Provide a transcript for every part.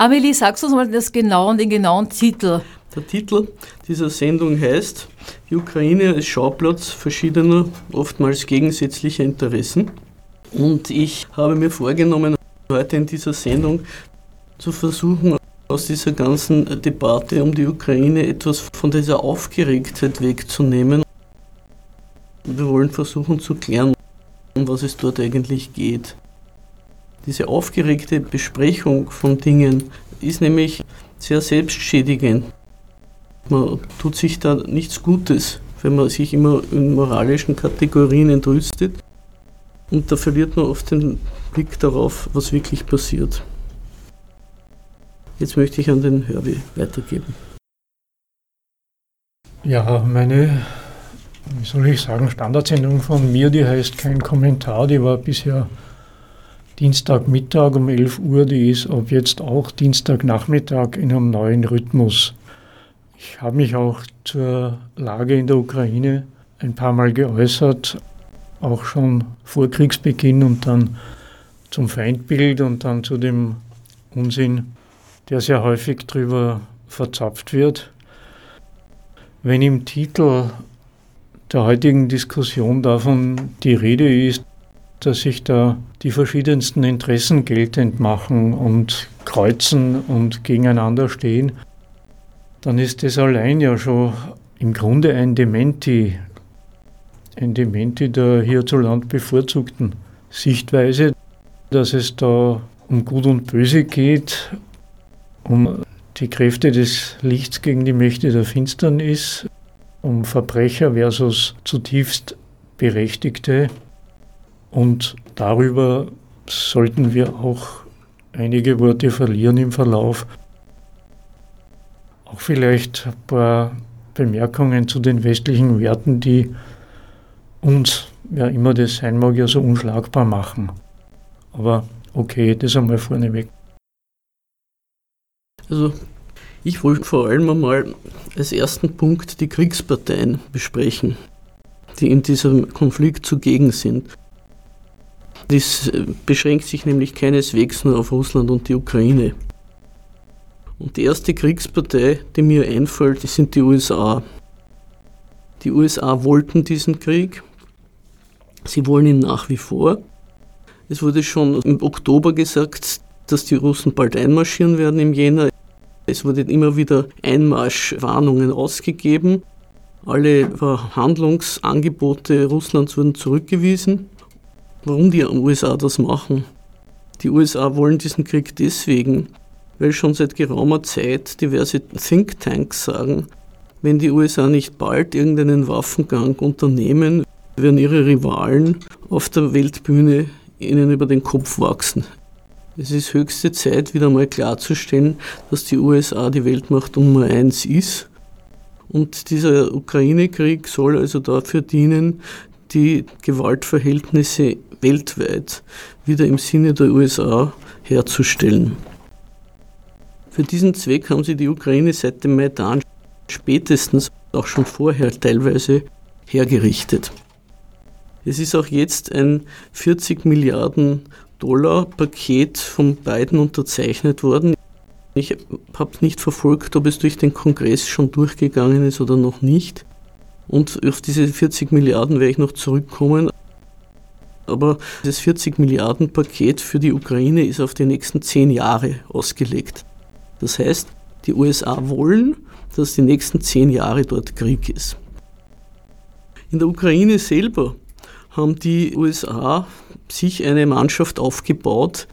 Amelie, sagst du uns mal das genauen, den genauen Titel? Der Titel dieser Sendung heißt Die Ukraine als Schauplatz verschiedener, oftmals gegensätzlicher Interessen. Und ich habe mir vorgenommen, heute in dieser Sendung zu versuchen, aus dieser ganzen Debatte um die Ukraine etwas von dieser Aufgeregtheit wegzunehmen. Wir wollen versuchen zu klären, um was es dort eigentlich geht. Diese aufgeregte Besprechung von Dingen ist nämlich sehr selbstschädigend. Man tut sich da nichts Gutes, wenn man sich immer in moralischen Kategorien entrüstet. Und da verliert man oft den Blick darauf, was wirklich passiert. Jetzt möchte ich an den Herbie weitergeben. Ja, meine, wie soll ich sagen, Standardsendung von mir, die heißt kein Kommentar, die war bisher Dienstagmittag um 11 Uhr, die ist ab jetzt auch Dienstagnachmittag in einem neuen Rhythmus. Ich habe mich auch zur Lage in der Ukraine ein paar Mal geäußert, auch schon vor Kriegsbeginn und dann zum Feindbild und dann zu dem Unsinn, der sehr häufig darüber verzapft wird. Wenn im Titel der heutigen Diskussion davon die Rede ist, dass sich da die verschiedensten Interessen geltend machen und kreuzen und gegeneinander stehen, dann ist das allein ja schon im Grunde ein Dementi, ein Dementi der hierzulande bevorzugten Sichtweise, dass es da um Gut und Böse geht, um die Kräfte des Lichts gegen die Mächte der Finsternis, um Verbrecher versus zutiefst Berechtigte. Und darüber sollten wir auch einige Worte verlieren im Verlauf. Auch vielleicht ein paar Bemerkungen zu den westlichen Werten, die uns, wer immer das sein mag, ja so unschlagbar machen. Aber okay, das einmal vorneweg. Also ich wollte vor allem einmal als ersten Punkt die Kriegsparteien besprechen, die in diesem Konflikt zugegen sind. Äh, beschränkt sich nämlich keineswegs nur auf Russland und die Ukraine. Und die erste Kriegspartei, die mir einfällt, sind die USA. Die USA wollten diesen Krieg. Sie wollen ihn nach wie vor. Es wurde schon im Oktober gesagt, dass die Russen bald einmarschieren werden im Jänner. Es wurden immer wieder Einmarschwarnungen ausgegeben. Alle Verhandlungsangebote Russlands wurden zurückgewiesen warum die USA das machen. Die USA wollen diesen Krieg deswegen, weil schon seit geraumer Zeit diverse Thinktanks sagen, wenn die USA nicht bald irgendeinen Waffengang unternehmen, werden ihre Rivalen auf der Weltbühne ihnen über den Kopf wachsen. Es ist höchste Zeit, wieder mal klarzustellen, dass die USA die Weltmacht Nummer eins ist. Und dieser Ukraine-Krieg soll also dafür dienen, die Gewaltverhältnisse weltweit wieder im Sinne der USA herzustellen. Für diesen Zweck haben sie die Ukraine seit dem Maidan spätestens auch schon vorher teilweise hergerichtet. Es ist auch jetzt ein 40 Milliarden Dollar Paket von beiden unterzeichnet worden. Ich habe nicht verfolgt, ob es durch den Kongress schon durchgegangen ist oder noch nicht. Und auf diese 40 Milliarden werde ich noch zurückkommen. Aber das 40 Milliarden Paket für die Ukraine ist auf die nächsten zehn Jahre ausgelegt. Das heißt, die USA wollen, dass die nächsten zehn Jahre dort Krieg ist. In der Ukraine selber haben die USA sich eine Mannschaft aufgebaut,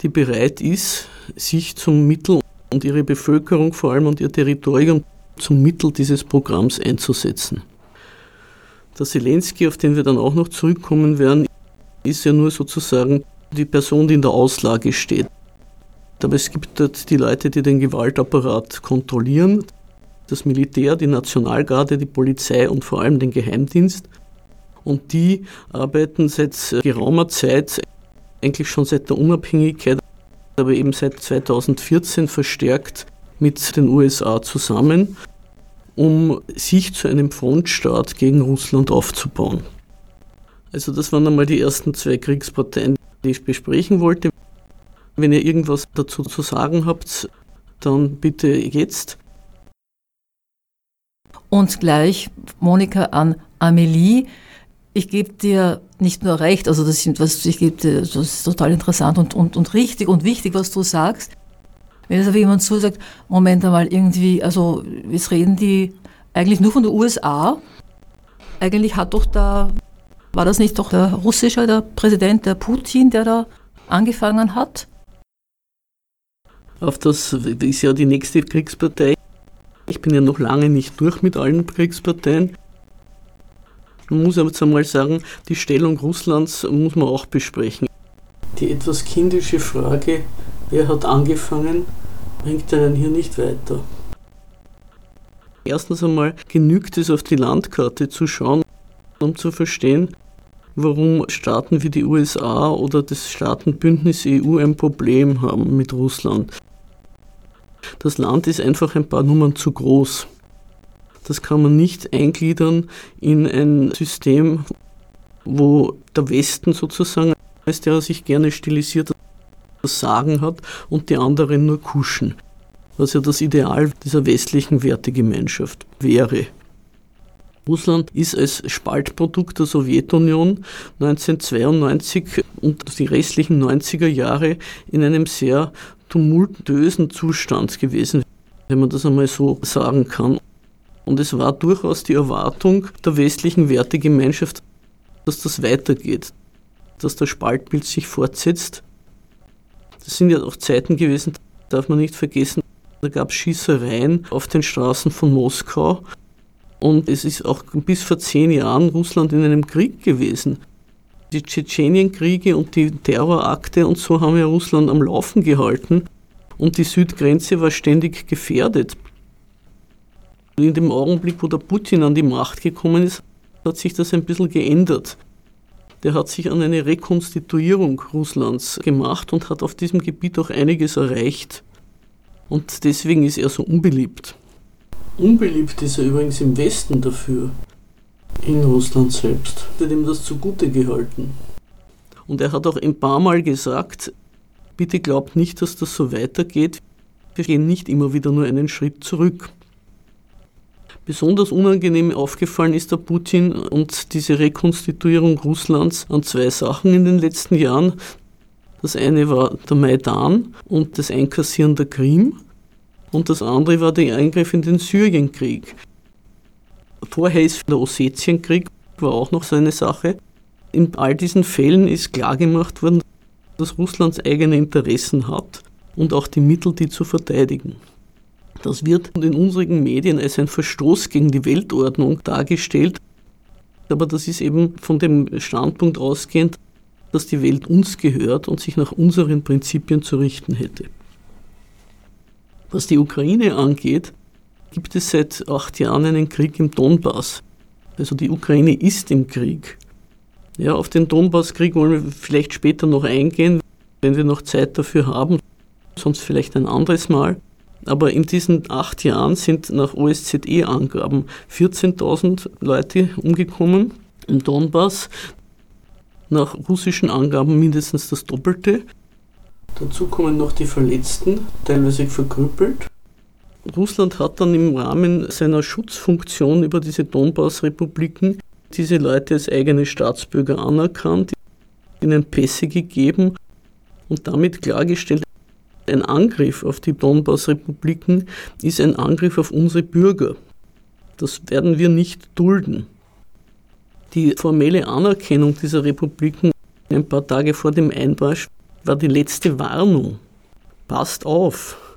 die bereit ist, sich zum Mittel und ihre Bevölkerung vor allem und ihr Territorium zum Mittel dieses Programms einzusetzen. Der Zelensky, auf den wir dann auch noch zurückkommen werden, ist ja nur sozusagen die Person, die in der Auslage steht. Aber es gibt dort die Leute, die den Gewaltapparat kontrollieren, das Militär, die Nationalgarde, die Polizei und vor allem den Geheimdienst. Und die arbeiten seit geraumer Zeit, eigentlich schon seit der Unabhängigkeit, aber eben seit 2014 verstärkt mit den USA zusammen, um sich zu einem Frontstaat gegen Russland aufzubauen. Also das waren einmal die ersten zwei Kriegsparteien, die ich besprechen wollte. Wenn ihr irgendwas dazu zu sagen habt, dann bitte jetzt. Und gleich, Monika, an Amelie. Ich gebe dir nicht nur recht, also das, sind, was, ich gebe dir, das ist total interessant und, und, und richtig und wichtig, was du sagst. Wenn jetzt aber jemand so sagt, Moment einmal, irgendwie, also jetzt reden die eigentlich nur von den USA. Eigentlich hat doch da, war das nicht doch der russische, der Präsident, der Putin, der da angefangen hat? Auf das ist ja die nächste Kriegspartei. Ich bin ja noch lange nicht durch mit allen Kriegsparteien. Man muss aber einmal sagen, die Stellung Russlands muss man auch besprechen. Die etwas kindische Frage, wer hat angefangen, bringt einen hier nicht weiter. Erstens einmal genügt es auf die Landkarte zu schauen, um zu verstehen, warum Staaten wie die USA oder das Staatenbündnis EU ein Problem haben mit Russland. Das Land ist einfach ein paar Nummern zu groß. Das kann man nicht eingliedern in ein System, wo der Westen sozusagen, als der sich gerne stilisiert, das Sagen hat und die anderen nur kuschen, was ja das Ideal dieser westlichen Wertegemeinschaft wäre. Russland ist als Spaltprodukt der Sowjetunion 1992 und die restlichen 90er Jahre in einem sehr tumultösen Zustand gewesen, wenn man das einmal so sagen kann. Und es war durchaus die Erwartung der westlichen Wertegemeinschaft, dass das weitergeht, dass das Spaltbild sich fortsetzt. Das sind ja auch Zeiten gewesen, darf man nicht vergessen, da gab es Schießereien auf den Straßen von Moskau. Und es ist auch bis vor zehn Jahren Russland in einem Krieg gewesen. Die Tschetschenienkriege und die Terrorakte und so haben ja Russland am Laufen gehalten und die Südgrenze war ständig gefährdet. In dem Augenblick, wo der Putin an die Macht gekommen ist, hat sich das ein bisschen geändert. Der hat sich an eine Rekonstituierung Russlands gemacht und hat auf diesem Gebiet auch einiges erreicht. Und deswegen ist er so unbeliebt. Unbeliebt ist er übrigens im Westen dafür, in Russland selbst. Wird ihm das zugute gehalten. Und er hat auch ein paar Mal gesagt, bitte glaubt nicht, dass das so weitergeht. Wir gehen nicht immer wieder nur einen Schritt zurück. Besonders unangenehm aufgefallen ist der Putin und diese Rekonstituierung Russlands an zwei Sachen in den letzten Jahren. Das eine war der Maidan und das Einkassieren der Krim und das andere war der Eingriff in den Syrienkrieg. Vorher ist der Ossetienkrieg, war auch noch so eine Sache. In all diesen Fällen ist klargemacht worden, dass Russlands eigene Interessen hat und auch die Mittel, die zu verteidigen. Das wird in unseren Medien als ein Verstoß gegen die Weltordnung dargestellt, aber das ist eben von dem Standpunkt ausgehend, dass die Welt uns gehört und sich nach unseren Prinzipien zu richten hätte. Was die Ukraine angeht, gibt es seit acht Jahren einen Krieg im Donbass. Also die Ukraine ist im Krieg. Ja, auf den Donbasskrieg wollen wir vielleicht später noch eingehen, wenn wir noch Zeit dafür haben, sonst vielleicht ein anderes Mal. Aber in diesen acht Jahren sind nach OSZE-Angaben 14.000 Leute umgekommen im Donbass. Nach russischen Angaben mindestens das Doppelte. Dazu kommen noch die Verletzten, teilweise verkrüppelt. Russland hat dann im Rahmen seiner Schutzfunktion über diese Donbass-Republiken diese Leute als eigene Staatsbürger anerkannt, ihnen Pässe gegeben und damit klargestellt, ein Angriff auf die Donbass-Republiken ist ein Angriff auf unsere Bürger. Das werden wir nicht dulden. Die formelle Anerkennung dieser Republiken ein paar Tage vor dem Einmarsch war die letzte Warnung. Passt auf.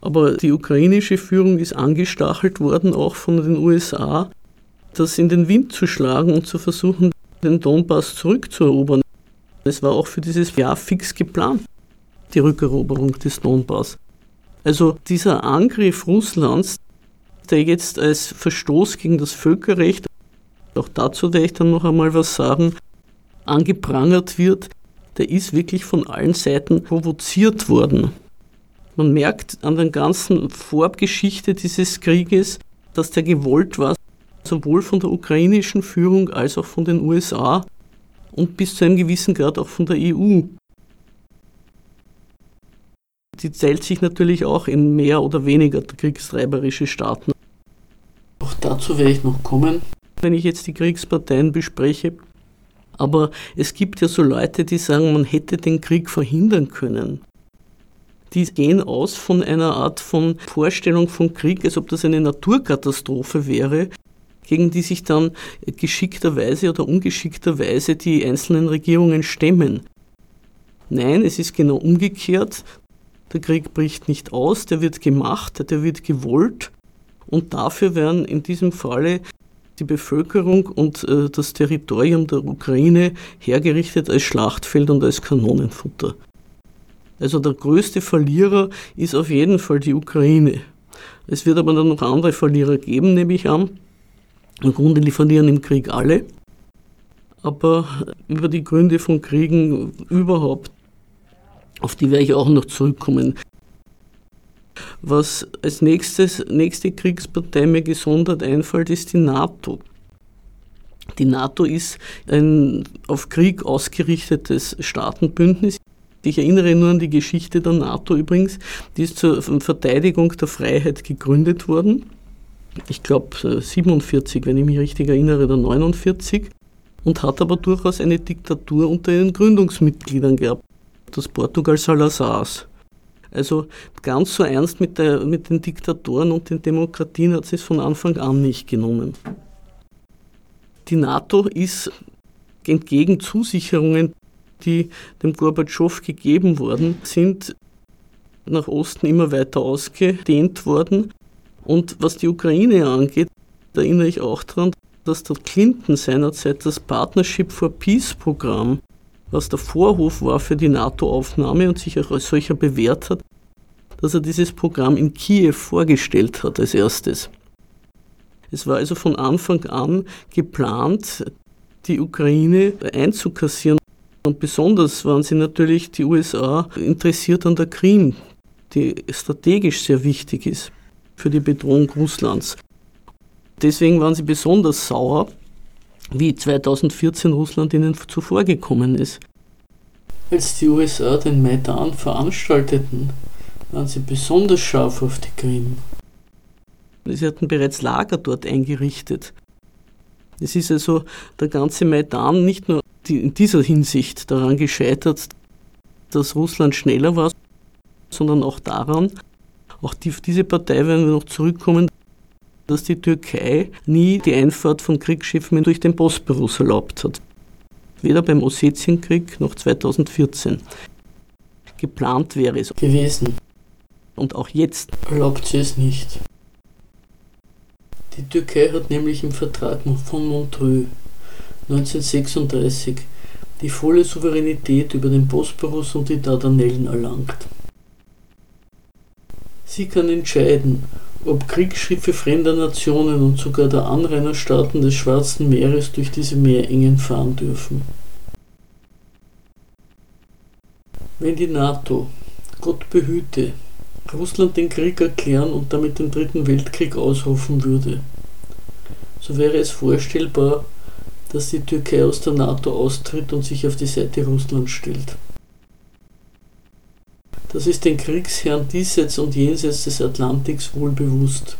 Aber die ukrainische Führung ist angestachelt worden, auch von den USA, das in den Wind zu schlagen und zu versuchen, den Donbass zurückzuerobern. Es war auch für dieses Jahr fix geplant, die Rückeroberung des Donbass. Also dieser Angriff Russlands, der jetzt als Verstoß gegen das Völkerrecht, auch dazu werde ich dann noch einmal was sagen, angeprangert wird, der ist wirklich von allen Seiten provoziert worden. Man merkt an der ganzen Vorgeschichte dieses Krieges, dass der gewollt war, sowohl von der ukrainischen Führung als auch von den USA und bis zu einem gewissen Grad auch von der EU. Die zählt sich natürlich auch in mehr oder weniger kriegstreiberische Staaten. Auch dazu werde ich noch kommen. Wenn ich jetzt die Kriegsparteien bespreche, aber es gibt ja so Leute, die sagen, man hätte den Krieg verhindern können. Die gehen aus von einer Art von Vorstellung von Krieg, als ob das eine Naturkatastrophe wäre, gegen die sich dann geschickterweise oder ungeschickterweise die einzelnen Regierungen stemmen. Nein, es ist genau umgekehrt. Der Krieg bricht nicht aus, der wird gemacht, der wird gewollt und dafür werden in diesem Falle die Bevölkerung und äh, das Territorium der Ukraine hergerichtet als Schlachtfeld und als Kanonenfutter. Also der größte Verlierer ist auf jeden Fall die Ukraine. Es wird aber dann noch andere Verlierer geben, nehme ich an. Im Grunde die verlieren im Krieg alle. Aber über die Gründe von Kriegen überhaupt, auf die werde ich auch noch zurückkommen. Was als nächstes, nächste Kriegspartei mir gesondert einfällt, ist die NATO. Die NATO ist ein auf Krieg ausgerichtetes Staatenbündnis. Ich erinnere nur an die Geschichte der NATO übrigens. Die ist zur Verteidigung der Freiheit gegründet worden. Ich glaube 47, wenn ich mich richtig erinnere, oder 49. Und hat aber durchaus eine Diktatur unter ihren Gründungsmitgliedern gehabt. Das Portugal Salazars. Also ganz so ernst mit, der, mit den Diktatoren und den Demokratien hat sie es von Anfang an nicht genommen. Die NATO ist entgegen Zusicherungen, die dem Gorbatschow gegeben worden sind, nach Osten immer weiter ausgedehnt worden. Und was die Ukraine angeht, da erinnere ich auch daran, dass der Clinton seinerzeit das Partnership for Peace Programm was der Vorhof war für die NATO-Aufnahme und sich auch als solcher bewährt hat, dass er dieses Programm in Kiew vorgestellt hat als erstes. Es war also von Anfang an geplant, die Ukraine einzukassieren. Und besonders waren sie natürlich die USA interessiert an der Krim, die strategisch sehr wichtig ist für die Bedrohung Russlands. Deswegen waren sie besonders sauer, wie 2014 Russland ihnen zuvorgekommen ist. Als die USA den Maidan veranstalteten, waren sie besonders scharf auf die Krim. Sie hatten bereits Lager dort eingerichtet. Es ist also der ganze Maidan nicht nur in dieser Hinsicht daran gescheitert, dass Russland schneller war, sondern auch daran, auch die, diese Partei werden wir noch zurückkommen, dass die Türkei nie die Einfahrt von Kriegsschiffen durch den Bosporus erlaubt hat. Weder beim Ossetienkrieg noch 2014. Geplant wäre es gewesen. Und auch jetzt erlaubt sie es nicht. Die Türkei hat nämlich im Vertrag von Montreux 1936 die volle Souveränität über den Bosporus und die Dardanellen erlangt. Sie kann entscheiden, ob Kriegsschiffe fremder Nationen und sogar der Anrainerstaaten des Schwarzen Meeres durch diese Meerengen fahren dürfen. Wenn die NATO, Gott behüte, Russland den Krieg erklären und damit den Dritten Weltkrieg ausrufen würde, so wäre es vorstellbar, dass die Türkei aus der NATO austritt und sich auf die Seite Russlands stellt. Das ist den Kriegsherren diesseits und jenseits des Atlantiks wohl bewusst.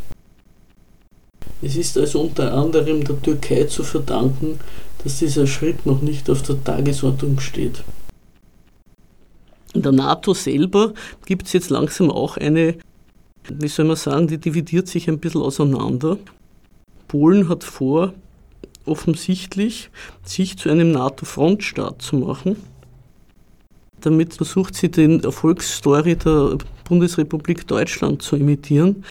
Es ist also unter anderem der Türkei zu verdanken, dass dieser Schritt noch nicht auf der Tagesordnung steht. In der NATO selber gibt es jetzt langsam auch eine, wie soll man sagen, die dividiert sich ein bisschen auseinander. Polen hat vor, offensichtlich sich zu einem NATO-Frontstaat zu machen. Damit versucht sie den Erfolgsstory der Bundesrepublik Deutschland zu imitieren.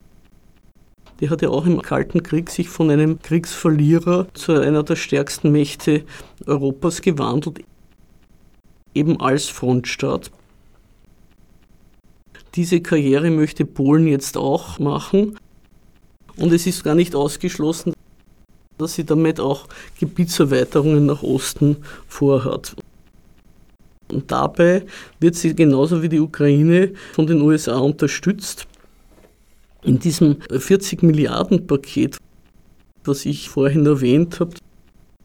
Die hat ja auch im Kalten Krieg sich von einem Kriegsverlierer zu einer der stärksten Mächte Europas gewandelt, eben als Frontstaat. Diese Karriere möchte Polen jetzt auch machen. Und es ist gar nicht ausgeschlossen, dass sie damit auch Gebietserweiterungen nach Osten vorhat. Und dabei wird sie genauso wie die Ukraine von den USA unterstützt. In diesem 40 Milliarden Paket, was ich vorhin erwähnt habe,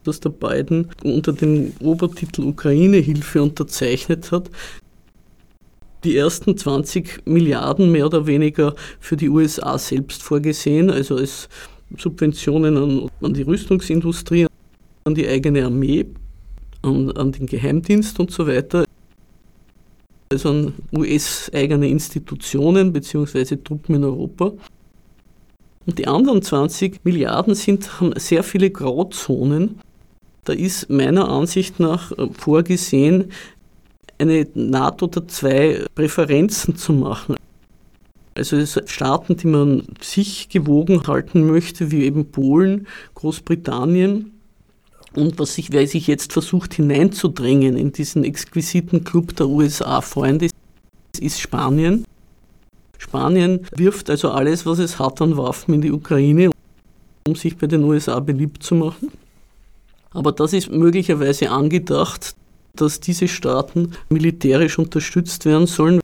das der Biden unter dem Obertitel Ukraine-Hilfe unterzeichnet hat, die ersten 20 Milliarden mehr oder weniger für die USA selbst vorgesehen, also als Subventionen an, an die Rüstungsindustrie, an die eigene Armee, an, an den Geheimdienst und so weiter. Also an US-eigene Institutionen bzw. Truppen in Europa. Und die anderen 20 Milliarden sind, haben sehr viele Grauzonen. Da ist meiner Ansicht nach vorgesehen, eine NATO der zwei Präferenzen zu machen. Also Staaten, die man sich gewogen halten möchte, wie eben Polen, Großbritannien und was sich, wer sich jetzt versucht hineinzudrängen in diesen exquisiten Club der USA-Freunde, ist Spanien. Spanien wirft also alles, was es hat an Waffen in die Ukraine, um sich bei den USA beliebt zu machen. Aber das ist möglicherweise angedacht, dass diese Staaten militärisch unterstützt werden sollen,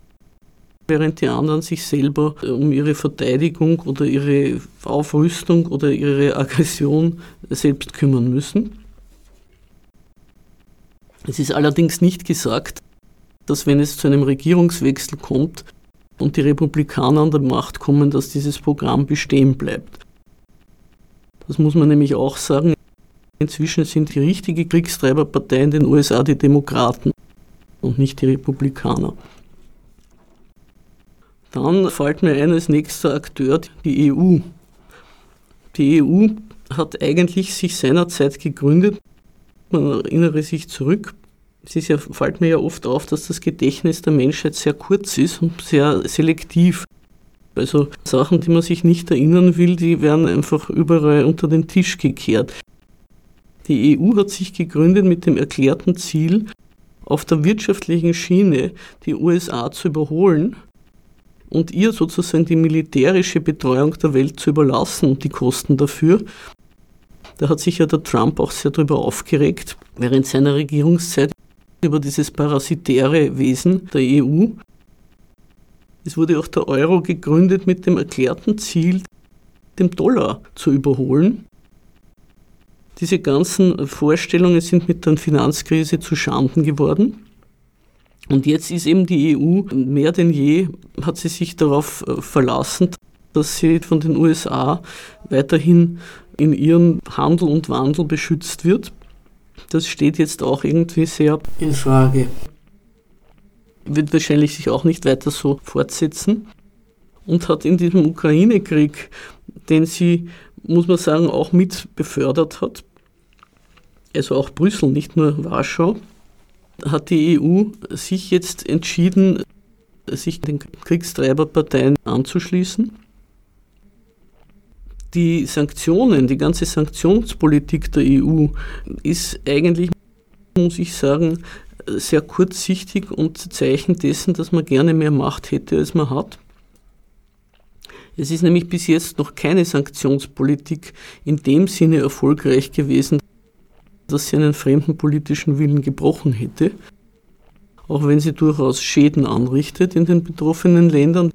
während die anderen sich selber um ihre Verteidigung oder ihre Aufrüstung oder ihre Aggression selbst kümmern müssen. Es ist allerdings nicht gesagt, dass wenn es zu einem Regierungswechsel kommt und die Republikaner an der Macht kommen, dass dieses Programm bestehen bleibt. Das muss man nämlich auch sagen. Inzwischen sind die richtige Kriegstreiberpartei in den USA die Demokraten und nicht die Republikaner. Dann fällt mir ein als nächster Akteur die EU. Die EU hat eigentlich sich seinerzeit gegründet. Man erinnere sich zurück. Es ist ja, fällt mir ja oft auf, dass das Gedächtnis der Menschheit sehr kurz ist und sehr selektiv. Also Sachen, die man sich nicht erinnern will, die werden einfach überall unter den Tisch gekehrt. Die EU hat sich gegründet mit dem erklärten Ziel, auf der wirtschaftlichen Schiene die USA zu überholen und ihr sozusagen die militärische Betreuung der Welt zu überlassen und die Kosten dafür. Da hat sich ja der Trump auch sehr darüber aufgeregt, während seiner Regierungszeit über dieses parasitäre Wesen der EU. Es wurde auch der Euro gegründet mit dem erklärten Ziel, den Dollar zu überholen. Diese ganzen Vorstellungen sind mit der Finanzkrise zu Schanden geworden. Und jetzt ist eben die EU mehr denn je, hat sie sich darauf äh, verlassen, dass sie von den USA weiterhin in ihrem Handel und Wandel beschützt wird. Das steht jetzt auch irgendwie sehr in Frage. Wird wahrscheinlich sich auch nicht weiter so fortsetzen und hat in diesem Ukraine-Krieg, den sie muss man sagen, auch mit befördert hat. Also auch Brüssel, nicht nur Warschau, hat die EU sich jetzt entschieden, sich den Kriegstreiberparteien anzuschließen. Die Sanktionen, die ganze Sanktionspolitik der EU ist eigentlich, muss ich sagen, sehr kurzsichtig und Zeichen dessen, dass man gerne mehr Macht hätte, als man hat. Es ist nämlich bis jetzt noch keine Sanktionspolitik in dem Sinne erfolgreich gewesen, dass sie einen fremden politischen Willen gebrochen hätte, auch wenn sie durchaus Schäden anrichtet in den betroffenen Ländern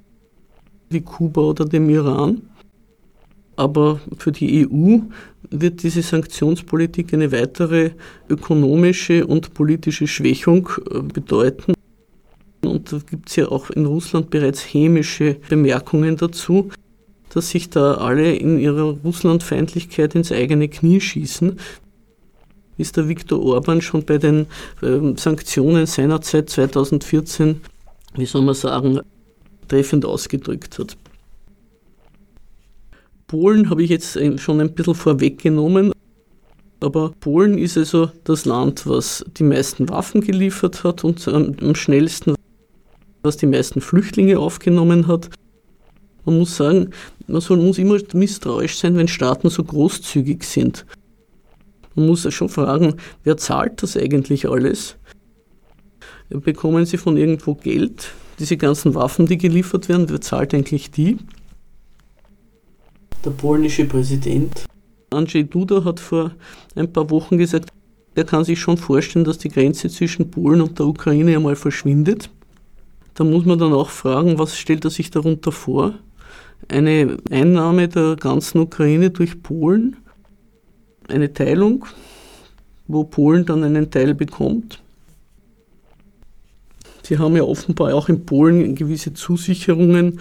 wie Kuba oder dem Iran. Aber für die EU wird diese Sanktionspolitik eine weitere ökonomische und politische Schwächung äh, bedeuten. Und da gibt es ja auch in Russland bereits hämische Bemerkungen dazu, dass sich da alle in ihrer Russlandfeindlichkeit ins eigene Knie schießen. Ist der Viktor Orban schon bei den äh, Sanktionen seinerzeit 2014, wie soll man sagen, treffend ausgedrückt hat. Polen habe ich jetzt schon ein bisschen vorweggenommen. Aber Polen ist also das Land, was die meisten Waffen geliefert hat und am schnellsten was die meisten Flüchtlinge aufgenommen hat. Man muss sagen, man soll, muss immer misstrauisch sein, wenn Staaten so großzügig sind. Man muss schon fragen, wer zahlt das eigentlich alles? Bekommen sie von irgendwo Geld? Diese ganzen Waffen, die geliefert werden, wer zahlt eigentlich die? Der polnische Präsident Andrzej Duda hat vor ein paar Wochen gesagt, er kann sich schon vorstellen, dass die Grenze zwischen Polen und der Ukraine einmal verschwindet. Da muss man dann auch fragen, was stellt er sich darunter vor? Eine Einnahme der ganzen Ukraine durch Polen? Eine Teilung, wo Polen dann einen Teil bekommt? Die haben ja offenbar auch in Polen gewisse Zusicherungen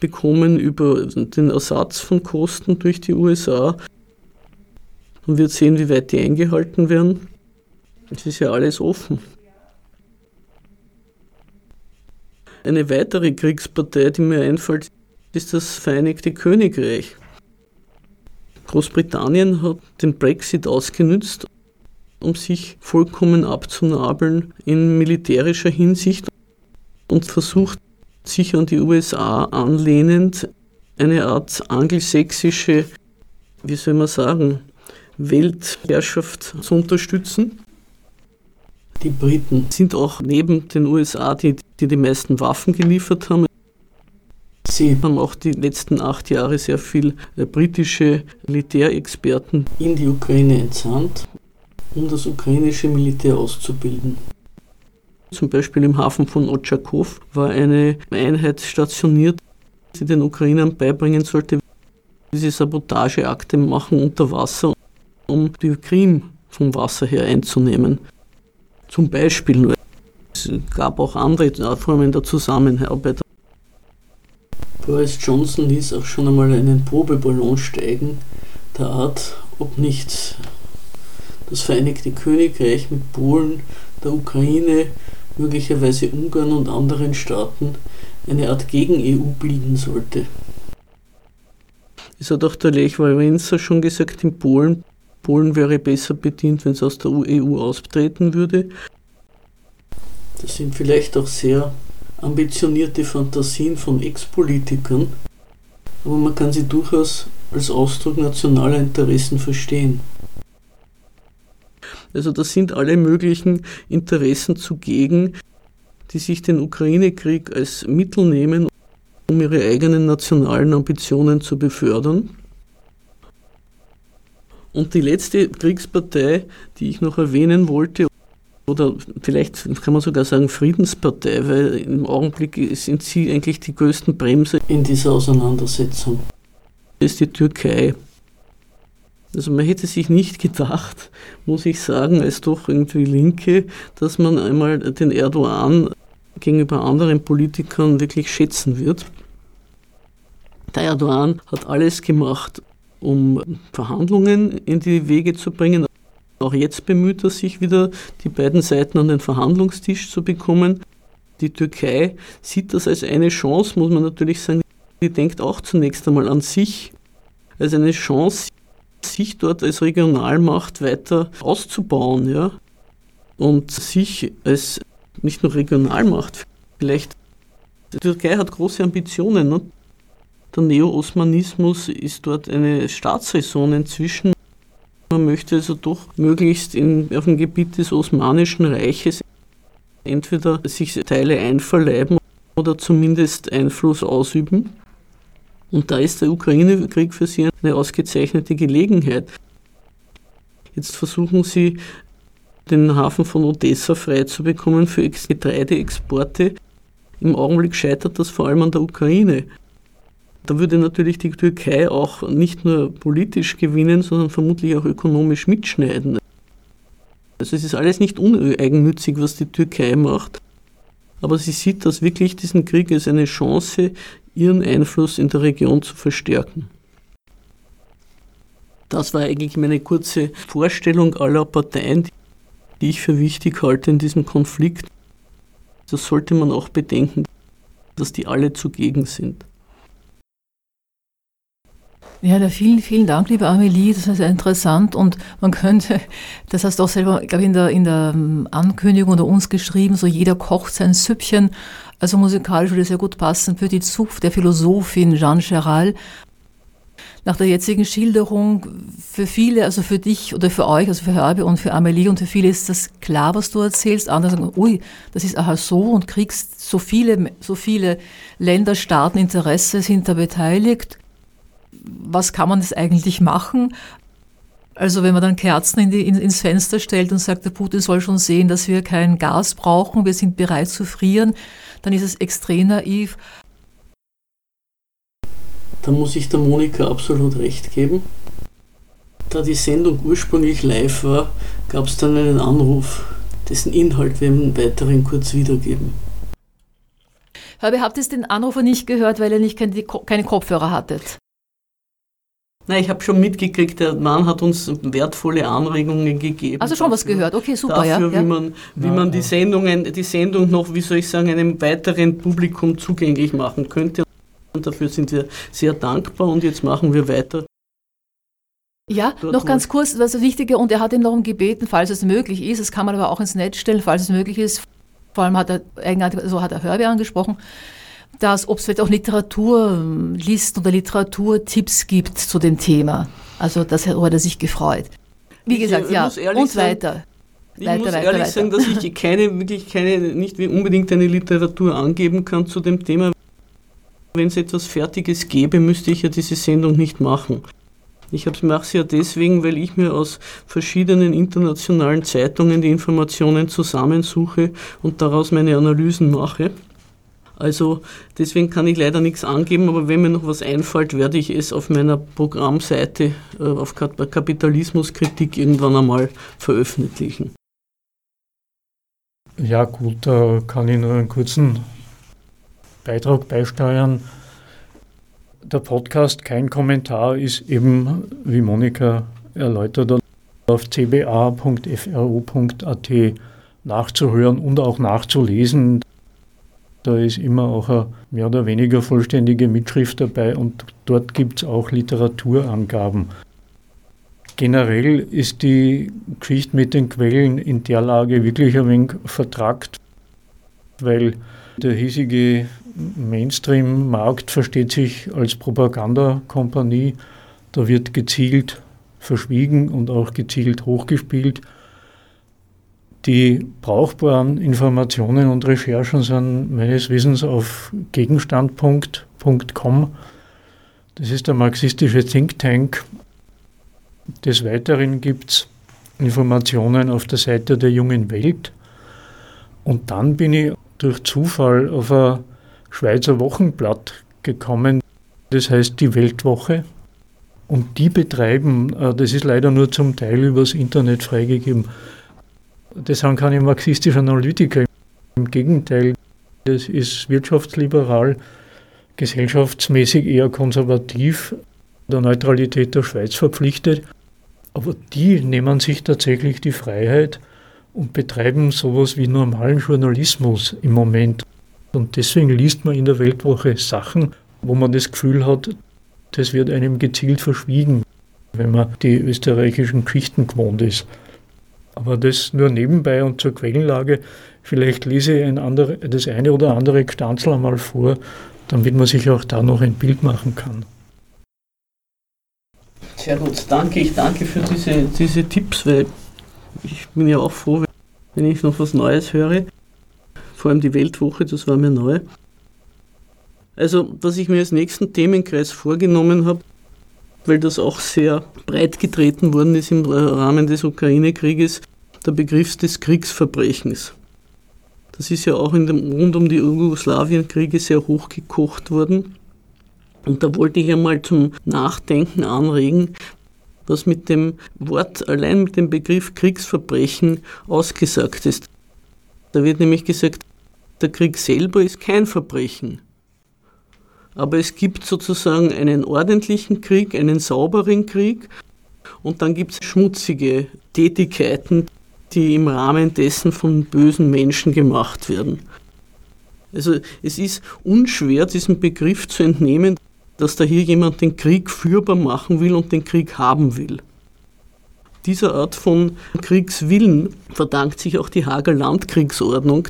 bekommen über den Ersatz von Kosten durch die USA. Man wird sehen, wie weit die eingehalten werden. Es ist ja alles offen. Eine weitere Kriegspartei, die mir einfällt, ist das Vereinigte Königreich. Großbritannien hat den Brexit ausgenützt, um sich vollkommen abzunabeln in militärischer Hinsicht und versucht, sich an die USA anlehnend eine Art angelsächsische, wie soll man sagen, Weltherrschaft zu unterstützen. Die Briten sind auch neben den USA die, die die meisten Waffen geliefert haben. Sie haben auch die letzten acht Jahre sehr viel äh, britische Militärexperten in die Ukraine entsandt, um das ukrainische Militär auszubilden. Zum Beispiel im Hafen von Otschakow war eine Einheit stationiert, die den Ukrainern beibringen sollte, wie sie Sabotageakte machen unter Wasser, um die Krim vom Wasser her einzunehmen. Zum Beispiel nur. Es gab auch andere Formen der Zusammenarbeit. Boris Johnson ließ auch schon einmal einen Probeballon steigen, der Art, ob nicht das Vereinigte Königreich mit Polen, der Ukraine möglicherweise Ungarn und anderen Staaten eine Art Gegen-EU bilden sollte. Es hat auch der Lech Wałęsa schon gesagt in Polen, Polen wäre besser bedient, wenn es aus der EU austreten würde. Das sind vielleicht auch sehr ambitionierte Fantasien von Ex-Politikern, aber man kann sie durchaus als Ausdruck nationaler Interessen verstehen. Also da sind alle möglichen Interessen zugegen, die sich den Ukraine-Krieg als Mittel nehmen, um ihre eigenen nationalen Ambitionen zu befördern. Und die letzte Kriegspartei, die ich noch erwähnen wollte, oder vielleicht kann man sogar sagen Friedenspartei, weil im Augenblick sind sie eigentlich die größten Bremse in dieser Auseinandersetzung. Ist die Türkei. Also man hätte sich nicht gedacht, muss ich sagen, als doch irgendwie Linke, dass man einmal den Erdogan gegenüber anderen Politikern wirklich schätzen wird. Der Erdogan hat alles gemacht, um Verhandlungen in die Wege zu bringen. Auch jetzt bemüht er sich wieder, die beiden Seiten an den Verhandlungstisch zu bekommen. Die Türkei sieht das als eine Chance, muss man natürlich sagen. Die denkt auch zunächst einmal an sich als eine Chance, sich dort als Regionalmacht weiter auszubauen, ja. Und sich als nicht nur Regionalmacht, vielleicht. Die Türkei hat große Ambitionen. Ne? Der Neo-Osmanismus ist dort eine Staatsräson inzwischen. Man möchte also doch möglichst in, auf dem Gebiet des Osmanischen Reiches entweder sich Teile einverleiben oder zumindest Einfluss ausüben. Und da ist der Ukraine-Krieg für sie eine ausgezeichnete Gelegenheit. Jetzt versuchen sie, den Hafen von Odessa freizubekommen für Getreideexporte. Im Augenblick scheitert das vor allem an der Ukraine. Da würde natürlich die Türkei auch nicht nur politisch gewinnen, sondern vermutlich auch ökonomisch mitschneiden. Also es ist alles nicht uneigennützig, was die Türkei macht, aber sie sieht das wirklich diesen Krieg als eine Chance, ihren Einfluss in der Region zu verstärken. Das war eigentlich meine kurze Vorstellung aller Parteien, die ich für wichtig halte in diesem Konflikt. Das sollte man auch bedenken, dass die alle zugegen sind. Ja, vielen, vielen Dank, liebe Amelie. Das ist interessant und man könnte, das hast du auch selber, glaube ich, in der, in der ähm, Ankündigung oder uns geschrieben, so jeder kocht sein Süppchen. Also musikalisch würde sehr gut passen für die Zunft der Philosophin Jeanne Cheral. Nach der jetzigen Schilderung, für viele, also für dich oder für euch, also für Herbe und für Amelie und für viele ist das klar, was du erzählst. Andere sagen, ui, das ist aha so und kriegst so viele, so viele Länder, Staaten, Interesse sind da beteiligt. Was kann man das eigentlich machen? Also wenn man dann Kerzen in die, in, ins Fenster stellt und sagt, der Putin soll schon sehen, dass wir kein Gas brauchen, wir sind bereit zu frieren, dann ist es extrem naiv. Da muss ich der Monika absolut recht geben. Da die Sendung ursprünglich live war, gab es dann einen Anruf, dessen Inhalt wir im Weiteren kurz wiedergeben. Herbie, habt ihr den Anrufer nicht gehört, weil ihr nicht keine Kopfhörer hattet? Nein, ich habe schon mitgekriegt, der Mann hat uns wertvolle Anregungen gegeben. Also schon was gehört, okay, super, dafür, ja. Wie man, wie ja, man die Sendungen, die Sendung noch, wie soll ich sagen, einem weiteren Publikum zugänglich machen könnte. Und dafür sind wir sehr dankbar und jetzt machen wir weiter. Ja, Dort noch ganz kurz, was das Wichtige, und er hat ihn darum gebeten, falls es möglich ist, das kann man aber auch ins Netz stellen, falls es möglich ist, vor allem hat er so hat er Hörbe angesprochen, dass ob es vielleicht auch Literaturlisten oder Literaturtipps gibt zu dem Thema. Also das hat er sich gefreut. Wie ich gesagt, ja, und sagen, weiter. Ich weiter, muss weiter, ehrlich weiter. sagen, dass ich keine, wirklich keine, nicht unbedingt eine Literatur angeben kann zu dem Thema. Wenn es etwas Fertiges gäbe, müsste ich ja diese Sendung nicht machen. Ich mache es ja deswegen, weil ich mir aus verschiedenen internationalen Zeitungen die Informationen zusammensuche und daraus meine Analysen mache. Also deswegen kann ich leider nichts angeben, aber wenn mir noch was einfällt, werde ich es auf meiner Programmseite äh, auf Kapitalismuskritik irgendwann einmal veröffentlichen. Ja gut, da kann ich nur einen kurzen Beitrag beisteuern. Der Podcast Kein Kommentar ist eben, wie Monika erläutert hat, auf cba.fro.at nachzuhören und auch nachzulesen. Da ist immer auch eine mehr oder weniger vollständige Mitschrift dabei und dort gibt es auch Literaturangaben. Generell ist die Geschichte mit den Quellen in der Lage wirklich ein wenig vertragt, weil der hiesige Mainstream-Markt versteht sich als Propagandakompanie. Da wird gezielt verschwiegen und auch gezielt hochgespielt. Die brauchbaren Informationen und Recherchen sind meines Wissens auf gegenstandpunkt.com. Das ist der marxistische Think Tank. Des Weiteren gibt es Informationen auf der Seite der jungen Welt. Und dann bin ich durch Zufall auf ein Schweizer Wochenblatt gekommen, das heißt die Weltwoche. Und die betreiben, äh, das ist leider nur zum Teil übers Internet freigegeben, das sind keine marxistischen Analytiker. Im Gegenteil, das ist wirtschaftsliberal, gesellschaftsmäßig eher konservativ, der Neutralität der Schweiz verpflichtet. Aber die nehmen sich tatsächlich die Freiheit und betreiben sowas wie normalen Journalismus im Moment. Und deswegen liest man in der Weltwoche Sachen, wo man das Gefühl hat, das wird einem gezielt verschwiegen, wenn man die österreichischen Geschichten gewohnt ist. Aber das nur nebenbei und zur Quellenlage. Vielleicht lese ich ein andere, das eine oder andere Gstanzl einmal vor, damit man sich auch da noch ein Bild machen kann. Sehr gut, danke. Ich danke für diese, diese Tipps, weil ich bin ja auch froh, wenn ich noch was Neues höre. Vor allem die Weltwoche, das war mir neu. Also, was ich mir als nächsten Themenkreis vorgenommen habe, weil das auch sehr breit getreten worden ist im Rahmen des Ukraine-Krieges, der Begriff des Kriegsverbrechens. Das ist ja auch in dem, rund um die Jugoslawienkriege sehr hochgekocht worden. Und da wollte ich einmal zum Nachdenken anregen, was mit dem Wort, allein mit dem Begriff Kriegsverbrechen ausgesagt ist. Da wird nämlich gesagt, der Krieg selber ist kein Verbrechen. Aber es gibt sozusagen einen ordentlichen Krieg, einen sauberen Krieg und dann gibt es schmutzige Tätigkeiten, die im Rahmen dessen von bösen Menschen gemacht werden. Also es ist unschwer, diesem Begriff zu entnehmen, dass da hier jemand den Krieg führbar machen will und den Krieg haben will. Dieser Art von Kriegswillen verdankt sich auch die Hager Landkriegsordnung,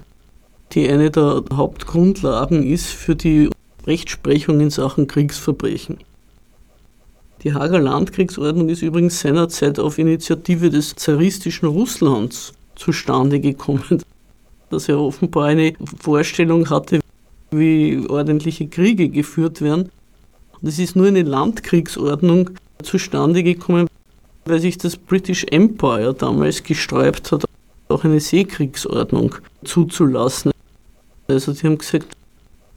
die eine der Hauptgrundlagen ist für die Rechtsprechung in Sachen Kriegsverbrechen. Die Hager Landkriegsordnung ist übrigens seinerzeit auf Initiative des zaristischen Russlands zustande gekommen, das ja offenbar eine Vorstellung hatte, wie ordentliche Kriege geführt werden. Es ist nur eine Landkriegsordnung zustande gekommen, weil sich das British Empire damals gesträubt hat, auch eine Seekriegsordnung zuzulassen. Also die haben gesagt,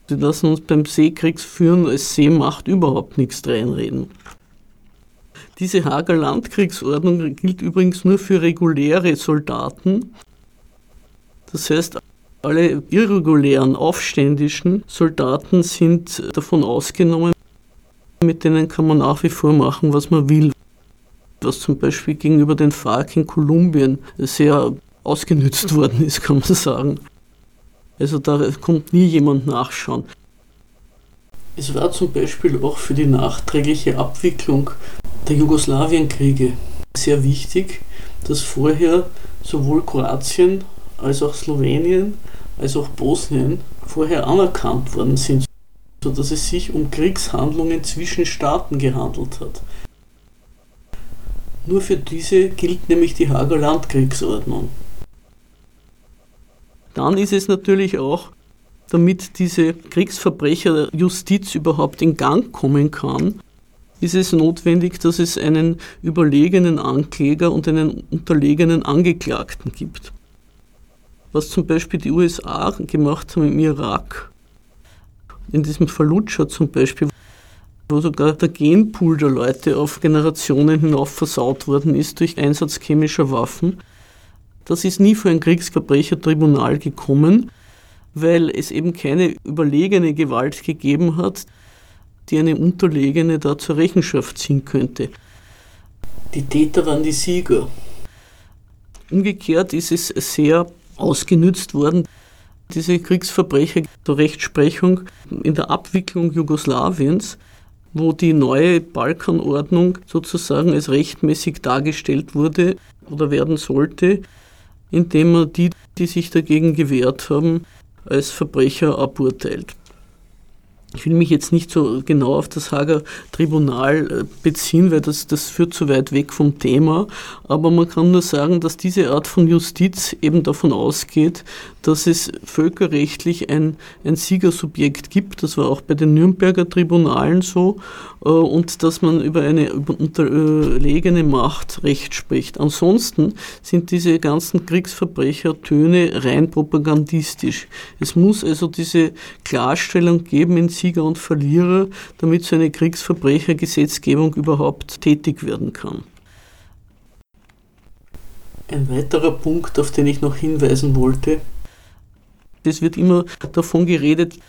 die lassen uns beim Seekriegsführen als Seemacht überhaupt nichts reinreden. Diese Hager Landkriegsordnung gilt übrigens nur für reguläre Soldaten. Das heißt, Alle irregulären, aufständischen Soldaten sind davon ausgenommen, mit denen kann man nach wie vor machen, was man will. Was zum Beispiel gegenüber den FARC in Kolumbien sehr ausgenützt worden ist, kann man sagen. Also da kommt nie jemand nachschauen. Es war zum Beispiel auch für die nachträgliche Abwicklung der Jugoslawienkriege sehr wichtig, dass vorher sowohl Kroatien als auch Slowenien als auch Bosnien vorher anerkannt worden sind, sodass es sich um Kriegshandlungen zwischen Staaten gehandelt hat. Nur für diese gilt nämlich die Hager Landkriegsordnung. Dann ist es natürlich auch, damit diese Kriegsverbrecherjustiz überhaupt in Gang kommen kann, ist es notwendig, dass es einen überlegenen Ankläger und einen unterlegenen Angeklagten gibt. Was zum Beispiel die USA gemacht haben im Irak, in diesem Fallujah zum Beispiel, wo sogar der Genpool der Leute auf Generationen hinauf versaut worden ist durch Einsatz chemischer Waffen, das ist nie vor ein Kriegsverbrechertribunal gekommen, weil es eben keine überlegene Gewalt gegeben hat, die eine Unterlegene da zur Rechenschaft ziehen könnte. Die Täter waren die Sieger. Umgekehrt ist es sehr ausgenützt worden, diese Kriegsverbrecher zur Rechtsprechung in der Abwicklung Jugoslawiens, wo die neue Balkanordnung sozusagen als rechtmäßig dargestellt wurde oder werden sollte, indem man die, die sich dagegen gewehrt haben, als Verbrecher aburteilt. Ich will mich jetzt nicht so genau auf das Hager Tribunal äh, beziehen, weil das, das führt zu weit weg vom Thema. Aber man kann nur sagen, dass diese Art von Justiz eben davon ausgeht, dass es völkerrechtlich ein, ein Siegersubjekt gibt. Das war auch bei den Nürnberger Tribunalen so. Äh, und dass man über eine unterlegene Macht Recht spricht. Ansonsten sind diese ganzen Kriegsverbrechertöne rein propagandistisch. Es muss also diese Klarstellung geben in Sieger und Verlierer, damit so eine Kriegsverbrechergesetzgebung überhaupt tätig werden kann. Ein weiterer Punkt, auf den ich noch hinweisen wollte. Es wird immer davon geredet,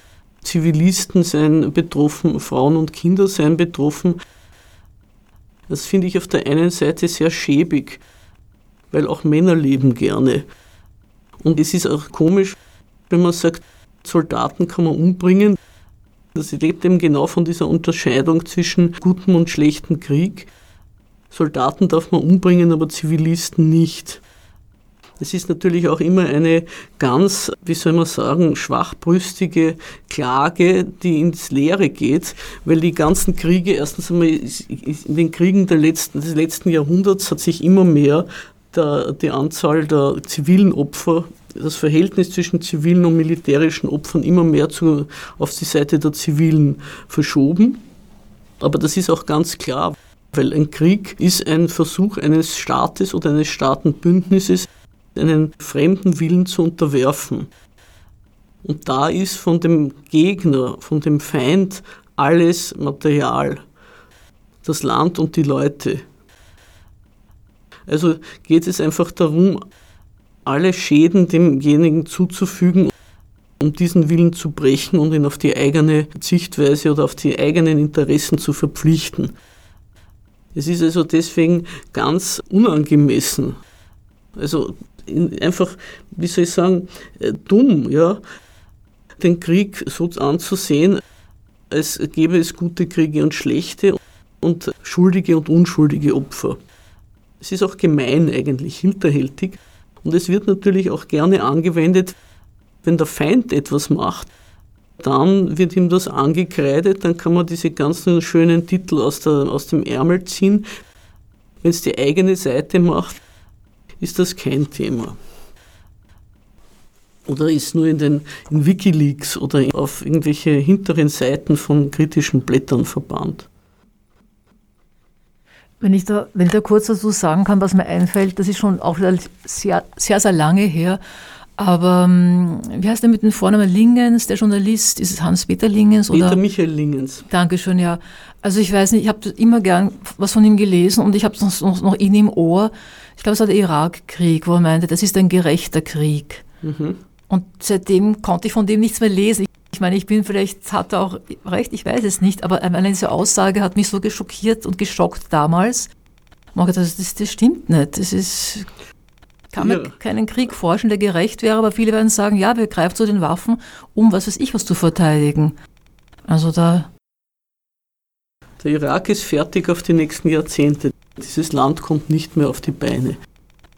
Zivilisten seien betroffen, Frauen und Kinder seien betroffen. Das finde ich auf der einen Seite sehr schäbig, weil auch Männer leben gerne. Und es ist auch komisch, wenn man sagt, Soldaten kann man umbringen. Das lebt eben genau von dieser Unterscheidung zwischen gutem und schlechtem Krieg. Soldaten darf man umbringen, aber Zivilisten nicht. Es ist natürlich auch immer eine ganz, wie soll man sagen, schwachbrüstige Klage, die ins Leere geht, weil die ganzen Kriege, erstens einmal in den Kriegen letzten, des letzten Jahrhunderts hat sich immer mehr der, die Anzahl der zivilen Opfer das Verhältnis zwischen zivilen und militärischen Opfern immer mehr zu, auf die Seite der Zivilen verschoben. Aber das ist auch ganz klar, weil ein Krieg ist ein Versuch eines Staates oder eines Staatenbündnisses, einen fremden Willen zu unterwerfen. Und da ist von dem Gegner, von dem Feind alles Material, das Land und die Leute. Also geht es einfach darum, alle Schäden demjenigen zuzufügen, um diesen Willen zu brechen und ihn auf die eigene Sichtweise oder auf die eigenen Interessen zu verpflichten. Es ist also deswegen ganz unangemessen. Also einfach, wie soll ich sagen, äh, dumm, ja, den Krieg so anzusehen, als gäbe es gute Kriege und schlechte und schuldige und unschuldige Opfer. Es ist auch gemein eigentlich, hinterhältig. Und es wird natürlich auch gerne angewendet, wenn der Feind etwas macht, dann wird ihm das angekreidet, dann kann man diese ganzen schönen Titel aus, der, aus dem Ärmel ziehen. Wenn es die eigene Seite macht, ist das kein Thema. Oder ist nur in den in Wikileaks oder auf irgendwelche hinteren Seiten von kritischen Blättern verbannt. Wenn ich, da, wenn ich da kurz dazu sagen kann, was mir einfällt, das ist schon auch sehr, sehr, sehr lange her. Aber ähm, wie heißt der mit dem Vornamen Lingens, der Journalist? Ist es Hans-Peter Lingens? Oder? Peter Michael Lingens. Dankeschön, ja. Also ich weiß nicht, ich habe immer gern was von ihm gelesen und ich habe es noch, noch ihn im Ohr. Ich glaube, es war der Irakkrieg, wo er meinte, das ist ein gerechter Krieg. Mhm. Und seitdem konnte ich von dem nichts mehr lesen. Ich meine, ich bin vielleicht, hat er auch recht, ich weiß es nicht, aber eine diese Aussage hat mich so geschockiert und geschockt damals. Das, das, das stimmt nicht. Das ist, kann man ja. keinen Krieg forschen, der gerecht wäre, aber viele werden sagen, ja, wir greifen zu den Waffen, um was weiß ich was zu verteidigen. Also da. Der Irak ist fertig auf die nächsten Jahrzehnte. Dieses Land kommt nicht mehr auf die Beine.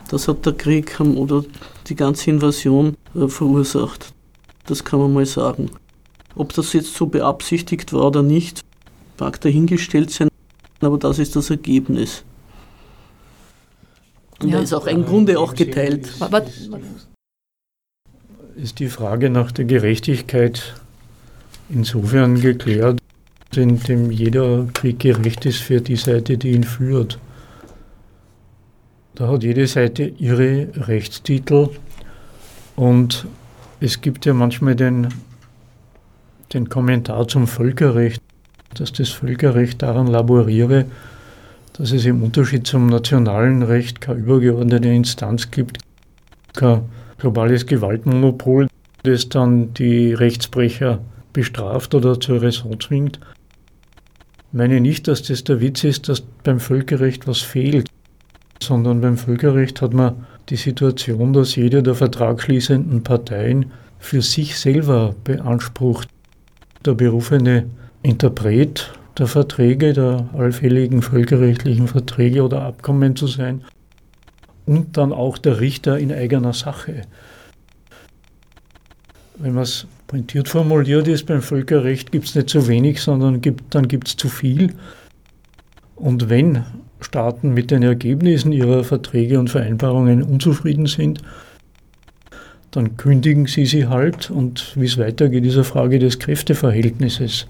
Das hat der Krieg oder die ganze Invasion äh, verursacht. Das kann man mal sagen. Ob das jetzt so beabsichtigt war oder nicht, mag dahingestellt sein, aber das ist das Ergebnis. Und ja. da ist auch im Grunde auch geteilt. Ist die Frage nach der Gerechtigkeit insofern geklärt, indem jeder Krieg gerecht ist für die Seite, die ihn führt. Da hat jede Seite ihre Rechtstitel und es gibt ja manchmal den, den Kommentar zum Völkerrecht, dass das Völkerrecht daran laboriere, dass es im Unterschied zum nationalen Recht keine übergeordnete Instanz gibt, kein globales Gewaltmonopol, das dann die Rechtsbrecher bestraft oder zur Raison zwingt. Ich meine nicht, dass das der Witz ist, dass beim Völkerrecht was fehlt sondern beim Völkerrecht hat man die Situation, dass jede der vertragsschließenden Parteien für sich selber beansprucht, der berufene Interpret der Verträge, der allfälligen völkerrechtlichen Verträge oder Abkommen zu sein und dann auch der Richter in eigener Sache. Wenn man es pointiert formuliert ist, beim Völkerrecht gibt es nicht zu wenig, sondern gibt, dann gibt es zu viel. Und wenn Staaten mit den Ergebnissen ihrer Verträge und Vereinbarungen unzufrieden sind, dann kündigen sie sie halt und wie es weitergeht, ist eine Frage des Kräfteverhältnisses.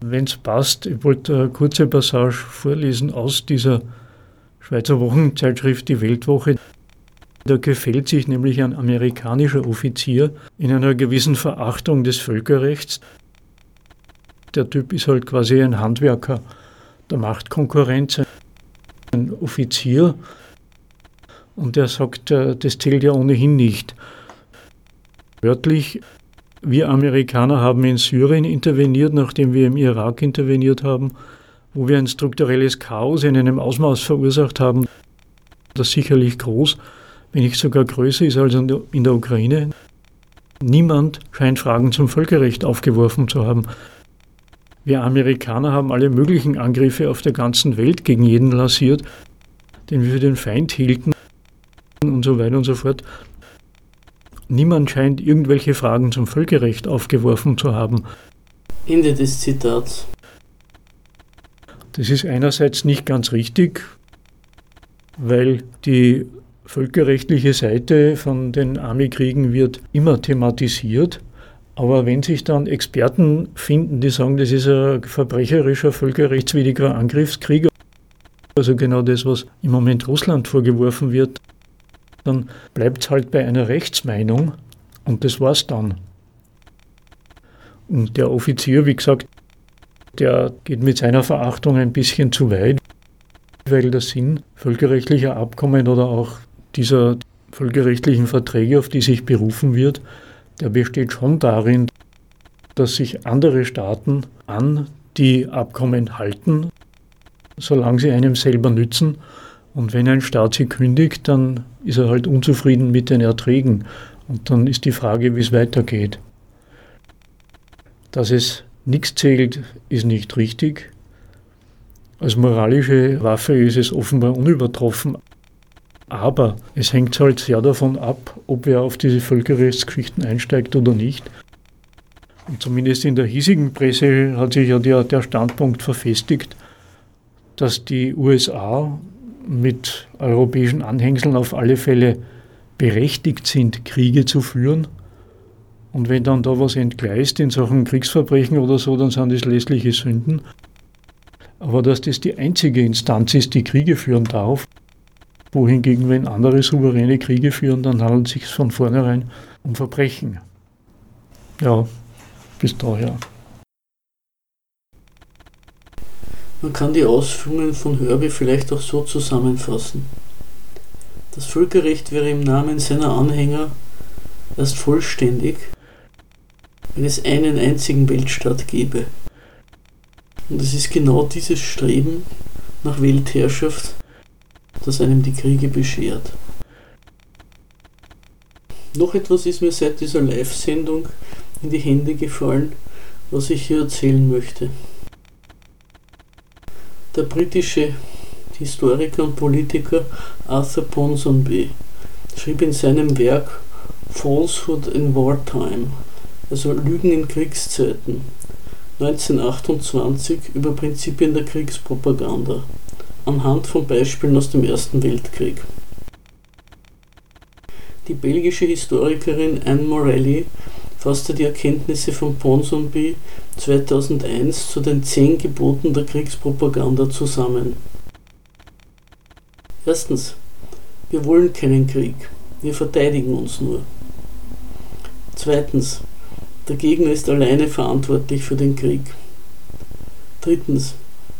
Wenn es passt, ich wollte eine kurze Passage vorlesen aus dieser Schweizer Wochenzeitschrift Die Weltwoche. Da gefällt sich nämlich ein amerikanischer Offizier in einer gewissen Verachtung des Völkerrechts. Der Typ ist halt quasi ein Handwerker der Machtkonkurrenz ein Offizier und der sagt, äh, das zählt ja ohnehin nicht. Wörtlich, wir Amerikaner haben in Syrien interveniert, nachdem wir im Irak interveniert haben, wo wir ein strukturelles Chaos in einem Ausmaß verursacht haben, das sicherlich groß, wenn nicht sogar größer ist als in der Ukraine. Niemand scheint Fragen zum Völkerrecht aufgeworfen zu haben. Wir Amerikaner haben alle möglichen Angriffe auf der ganzen Welt gegen jeden lanciert, den wir für den Feind hielten und so weiter und so fort. Niemand scheint irgendwelche Fragen zum Völkerrecht aufgeworfen zu haben. Ende des Zitats. Das ist einerseits nicht ganz richtig, weil die völkerrechtliche Seite von den Armeekriegen wird immer thematisiert. Aber wenn sich dann Experten finden, die sagen, das ist ein verbrecherischer, völkerrechtswidriger Angriffskrieg, also genau das, was im Moment Russland vorgeworfen wird, dann bleibt es halt bei einer Rechtsmeinung und das war's dann. Und der Offizier, wie gesagt, der geht mit seiner Verachtung ein bisschen zu weit, weil der Sinn völkerrechtlicher Abkommen oder auch dieser völkerrechtlichen Verträge, auf die sich berufen wird, der besteht schon darin, dass sich andere Staaten an die Abkommen halten, solange sie einem selber nützen. Und wenn ein Staat sie kündigt, dann ist er halt unzufrieden mit den Erträgen. Und dann ist die Frage, wie es weitergeht. Dass es nichts zählt, ist nicht richtig. Als moralische Waffe ist es offenbar unübertroffen. Aber es hängt halt sehr davon ab, ob wer auf diese Völkerrechtsgeschichten einsteigt oder nicht. Und zumindest in der hiesigen Presse hat sich ja der, der Standpunkt verfestigt, dass die USA mit europäischen Anhängseln auf alle Fälle berechtigt sind, Kriege zu führen. Und wenn dann da was entgleist in Sachen Kriegsverbrechen oder so, dann sind das lässliche Sünden. Aber dass das die einzige Instanz ist, die Kriege führen darf, wohingegen, wenn andere souveräne Kriege führen, dann handelt es sich von vornherein um Verbrechen. Ja, bis daher. Man kann die Ausführungen von Herbie vielleicht auch so zusammenfassen. Das Völkerrecht wäre im Namen seiner Anhänger erst vollständig, wenn es einen einzigen Weltstaat gäbe. Und es ist genau dieses Streben nach Weltherrschaft, das einem die Kriege beschert. Noch etwas ist mir seit dieser Live-Sendung in die Hände gefallen, was ich hier erzählen möchte. Der britische Historiker und Politiker Arthur Ponsonby schrieb in seinem Werk Falsehood in Wartime, also Lügen in Kriegszeiten, 1928 über Prinzipien der Kriegspropaganda, anhand von Beispielen aus dem Ersten Weltkrieg. Die belgische Historikerin Anne Morelli fasste die Erkenntnisse von Ponsonby 2001 zu den zehn Geboten der Kriegspropaganda zusammen. Erstens, wir wollen keinen Krieg, wir verteidigen uns nur. Zweitens, der Gegner ist alleine verantwortlich für den Krieg. Drittens,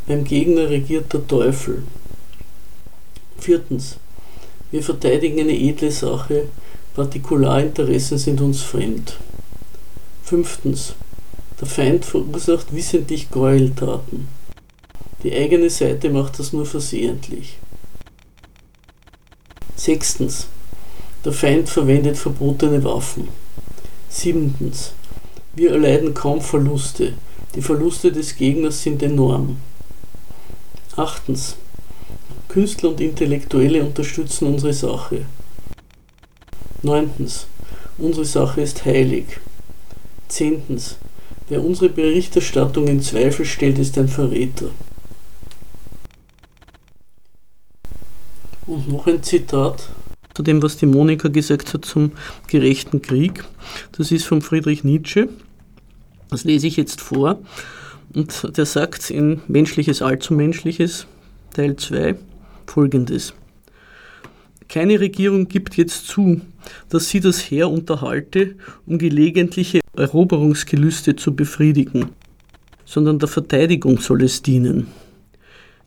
beim Gegner regiert der Teufel. Viertens, wir verteidigen eine edle Sache, Partikularinteressen sind uns fremd. Fünftens, der Feind verursacht wissentlich Gräueltaten. Die eigene Seite macht das nur versehentlich. Sechstens, der Feind verwendet verbotene Waffen. Siebtens, wir erleiden kaum Verluste. Die Verluste des Gegners sind enorm. Achtens. Künstler und Intellektuelle unterstützen unsere Sache. Neuntens. Unsere Sache ist heilig. Zehntens. Wer unsere Berichterstattung in Zweifel stellt, ist ein Verräter. Und noch ein Zitat zu dem, was die Monika gesagt hat zum gerechten Krieg. Das ist von Friedrich Nietzsche. Das lese ich jetzt vor. Und der sagt in Menschliches allzu Menschliches, Teil 2, folgendes. Keine Regierung gibt jetzt zu, dass sie das Heer unterhalte, um gelegentliche Eroberungsgelüste zu befriedigen, sondern der Verteidigung soll es dienen.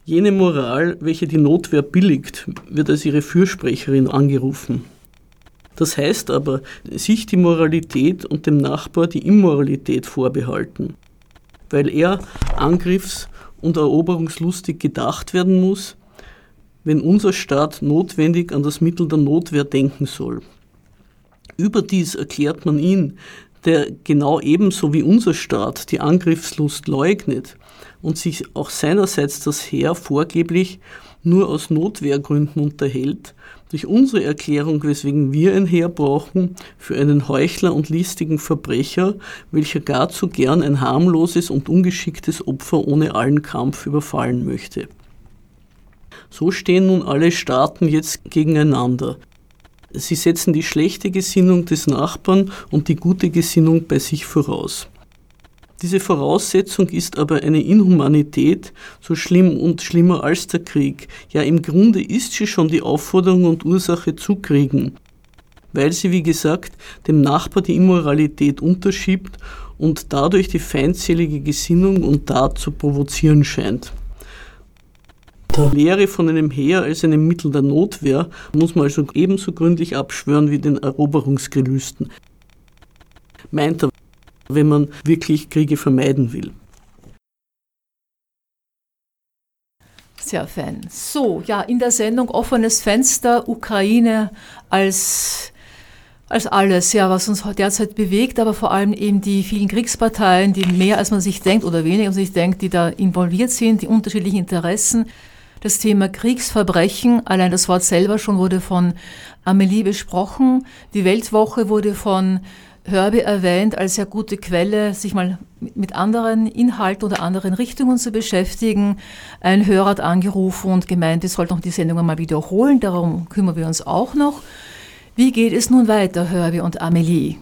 Jene Moral, welche die Notwehr billigt, wird als ihre Fürsprecherin angerufen. Das heißt aber, sich die Moralität und dem Nachbar die Immoralität vorbehalten, weil er angriffs- und eroberungslustig gedacht werden muss, wenn unser Staat notwendig an das Mittel der Notwehr denken soll. Überdies erklärt man ihn, der genau ebenso wie unser Staat die Angriffslust leugnet und sich auch seinerseits das Heer vorgeblich nur aus Notwehrgründen unterhält, durch unsere Erklärung, weswegen wir ein Heer brauchen, für einen Heuchler und listigen Verbrecher, welcher gar zu gern ein harmloses und ungeschicktes Opfer ohne allen Kampf überfallen möchte. So stehen nun alle Staaten jetzt gegeneinander. Sie setzen die schlechte Gesinnung des Nachbarn und die gute Gesinnung bei sich voraus. Diese Voraussetzung ist aber eine Inhumanität, so schlimm und schlimmer als der Krieg. Ja, im Grunde ist sie schon die Aufforderung und Ursache zu kriegen, weil sie, wie gesagt, dem Nachbar die Immoralität unterschiebt und dadurch die feindselige Gesinnung und Tat zu provozieren scheint. Die Lehre von einem Heer als einem Mittel der Notwehr muss man also ebenso gründlich abschwören wie den Eroberungsgelüsten. Meint er, wenn man wirklich Kriege vermeiden will. Sehr fein. So, ja, in der Sendung Offenes Fenster, Ukraine als, als alles, ja, was uns derzeit bewegt, aber vor allem eben die vielen Kriegsparteien, die mehr als man sich denkt oder weniger als man sich denkt, die da involviert sind, die unterschiedlichen Interessen. Das Thema Kriegsverbrechen, allein das Wort selber schon wurde von Amelie besprochen. Die Weltwoche wurde von Herbie erwähnt als sehr gute Quelle, sich mal mit anderen Inhalten oder anderen Richtungen zu beschäftigen. Ein Hörer hat angerufen und gemeint, ich sollte noch die Sendung einmal wiederholen, darum kümmern wir uns auch noch. Wie geht es nun weiter, Herbie und Amelie?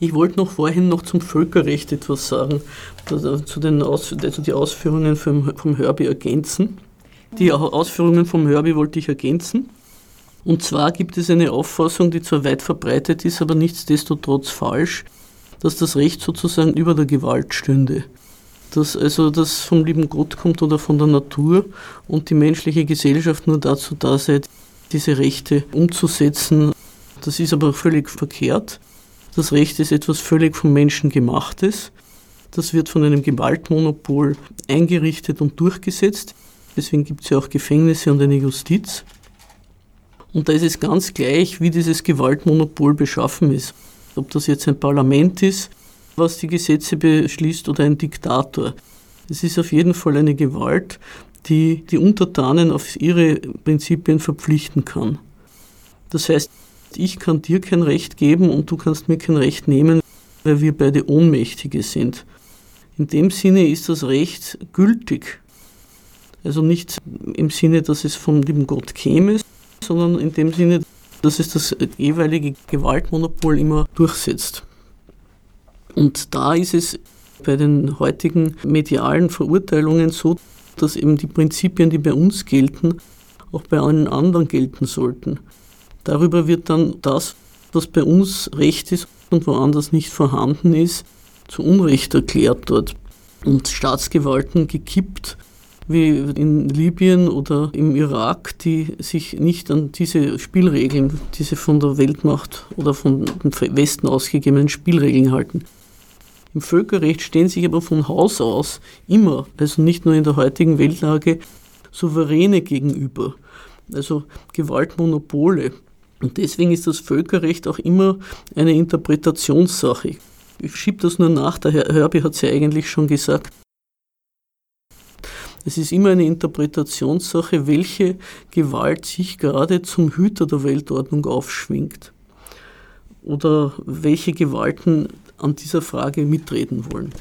Ich wollte noch vorhin noch zum Völkerrecht etwas sagen, zu den Aus, also die Ausführungen vom, vom Herbie ergänzen. Die Ausführungen vom Herbie wollte ich ergänzen. Und zwar gibt es eine Auffassung, die zwar weit verbreitet ist, aber nichtsdestotrotz falsch, dass das Recht sozusagen über der Gewalt stünde. Dass also das vom lieben Gott kommt oder von der Natur und die menschliche Gesellschaft nur dazu da sei, diese Rechte umzusetzen, Das ist aber völlig verkehrt. Das Recht ist etwas völlig vom Menschen gemachtes. Das wird von einem Gewaltmonopol eingerichtet und durchgesetzt. Deswegen gibt es ja auch Gefängnisse und eine Justiz. Und da ist es ganz gleich, wie dieses Gewaltmonopol beschaffen ist. Ob das jetzt ein Parlament ist, was die Gesetze beschließt, oder ein Diktator. Es ist auf jeden Fall eine Gewalt, die die Untertanen auf ihre Prinzipien verpflichten kann. Das heißt, ich kann dir kein Recht geben und du kannst mir kein Recht nehmen, weil wir beide Ohnmächtige sind. In dem Sinne ist das Recht gültig. Also nicht im Sinne, dass es von dem Gott käme, sondern in dem Sinne, dass es das jeweilige Gewaltmonopol immer durchsetzt. Und da ist es bei den heutigen medialen Verurteilungen so, dass eben die Prinzipien, die bei uns gelten, auch bei allen anderen gelten sollten. Darüber wird dann das, was bei uns Recht ist und woanders nicht vorhanden ist, zu Unrecht erklärt dort und Staatsgewalten gekippt, wie in Libyen oder im Irak, die sich nicht an diese Spielregeln, diese von der Weltmacht oder von dem Westen ausgegebenen Spielregeln halten. Im Völkerrecht stehen sich aber von Haus aus immer, also nicht nur in der heutigen Weltlage, Souveräne gegenüber, also Gewaltmonopole. Und deswegen ist das Völkerrecht auch immer eine Interpretationssache. Ich schiebe das nur nach, der Herr Herbie hat es ja eigentlich schon gesagt. Es ist immer eine Interpretationssache, welche Gewalt sich gerade zum Hüter der Weltordnung aufschwingt. Oder welche Gewalten an dieser Frage mitreden wollen.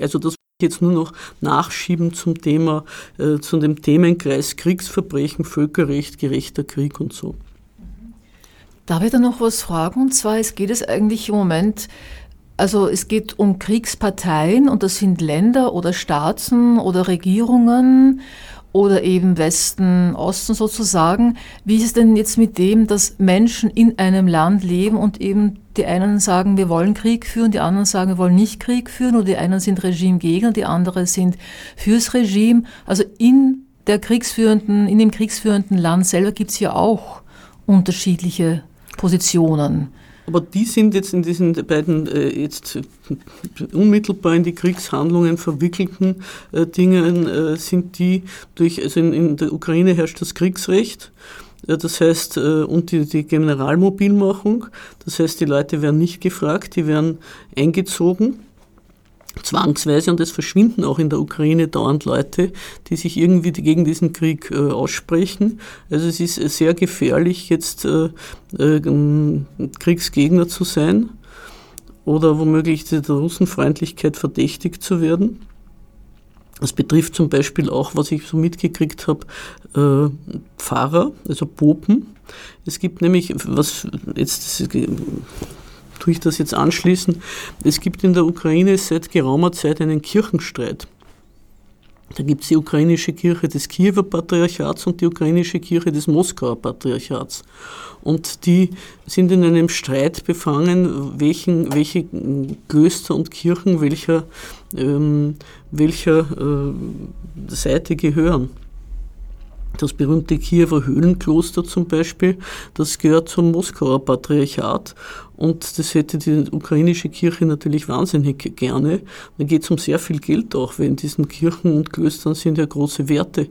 Also das jetzt nur noch nachschieben zum Thema, äh, zu dem Themenkreis Kriegsverbrechen, Völkerrecht, gerechter Krieg und so. Darf ich da noch was fragen? Und zwar, es geht es eigentlich im Moment, also es geht um Kriegsparteien und das sind Länder oder Staaten oder Regierungen oder eben Westen, Osten sozusagen. Wie ist es denn jetzt mit dem, dass Menschen in einem Land leben und eben die einen sagen, wir wollen Krieg führen, die anderen sagen, wir wollen nicht Krieg führen oder die einen sind Regimegegner, die anderen sind fürs Regime. Also in der kriegsführenden, in dem kriegsführenden Land selber gibt es ja auch unterschiedliche Positionen. Aber die sind jetzt in diesen beiden äh, jetzt unmittelbar in die Kriegshandlungen verwickelten äh, Dingen, äh, sind die durch, also in, in, der Ukraine herrscht das Kriegsrecht. Äh, das heißt, äh, und die, die Generalmobilmachung, das heißt, die Leute werden nicht gefragt, die werden eingezogen zwangsweise und es verschwinden auch in der Ukraine dauernd Leute, die sich irgendwie gegen diesen Krieg äh, aussprechen. Also es ist sehr gefährlich, jetzt äh, äh, Kriegsgegner zu sein oder womöglich der Russenfreundlichkeit verdächtigt zu werden. Das betrifft zum Beispiel auch, was ich so mitgekriegt habe, äh, Pfarrer, also Popen. Es gibt nämlich, was jetzt tue ich das jetzt anschließen. Es gibt in der Ukraine seit geraumer Zeit einen Kirchenstreit. Da gibt es die ukrainische Kirche des Kiewer Patriarchats und die ukrainische Kirche des Moskauer Patriarchats. Und die sind in einem Streit befangen, welchen, welche Klöster und Kirchen welcher, ähm, welcher äh, Seite gehören. Das berühmte Kiewer Höhlenkloster zum Beispiel, das gehört zum Moskauer Patriarchat und das hätte die ukrainische Kirche natürlich wahnsinnig gerne. Da geht es um sehr viel Geld auch, weil in diesen Kirchen und Klöstern sind ja große Werte.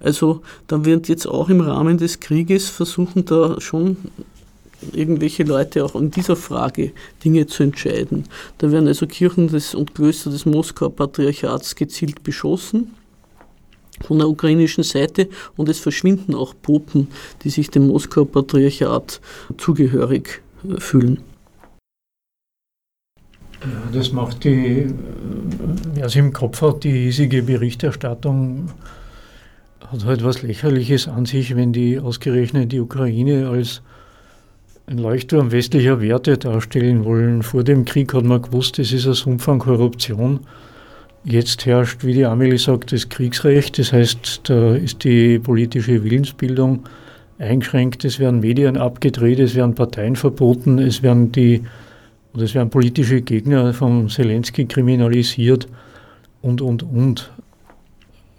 Also da wird jetzt auch im Rahmen des Krieges versuchen, da schon irgendwelche Leute auch in dieser Frage Dinge zu entscheiden. Da werden also Kirchen des, und Klöster des Moskauer Patriarchats gezielt beschossen von der ukrainischen Seite und es verschwinden auch Popen, die sich dem Moskauer Patriarchat zugehörig äh, fühlen. Ja, das macht die, wer es im Kopf hat, die hiesige Berichterstattung hat halt was Lächerliches an sich, wenn die ausgerechnet die Ukraine als ein Leuchtturm westlicher Werte darstellen wollen. Vor dem Krieg hat man gewusst, es ist ein Sumpf an Korruption. Jetzt herrscht, wie die Amelie sagt, das Kriegsrecht. Das heißt, da ist die politische Willensbildung eingeschränkt. Es werden Medien abgedreht, es werden Parteien verboten, es werden die oder es werden politische Gegner von Zelensky kriminalisiert und, und, und.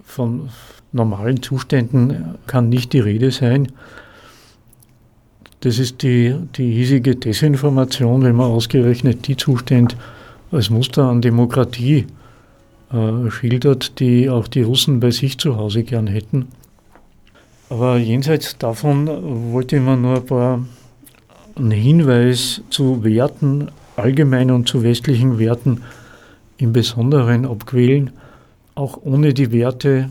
Von normalen Zuständen kann nicht die Rede sein. das ist die, die hiesige Desinformation, wenn man ausgerechnet die Zustände als Muster an Demokratie äh, schildert, die auch die Russen bei sich zu Hause gern hätten. Aber jenseits davon wollte ich mir nur ein paar einen Hinweis zu Werten allgemein und zu westlichen Werten im Besonderen abquälen, auch ohne die Werte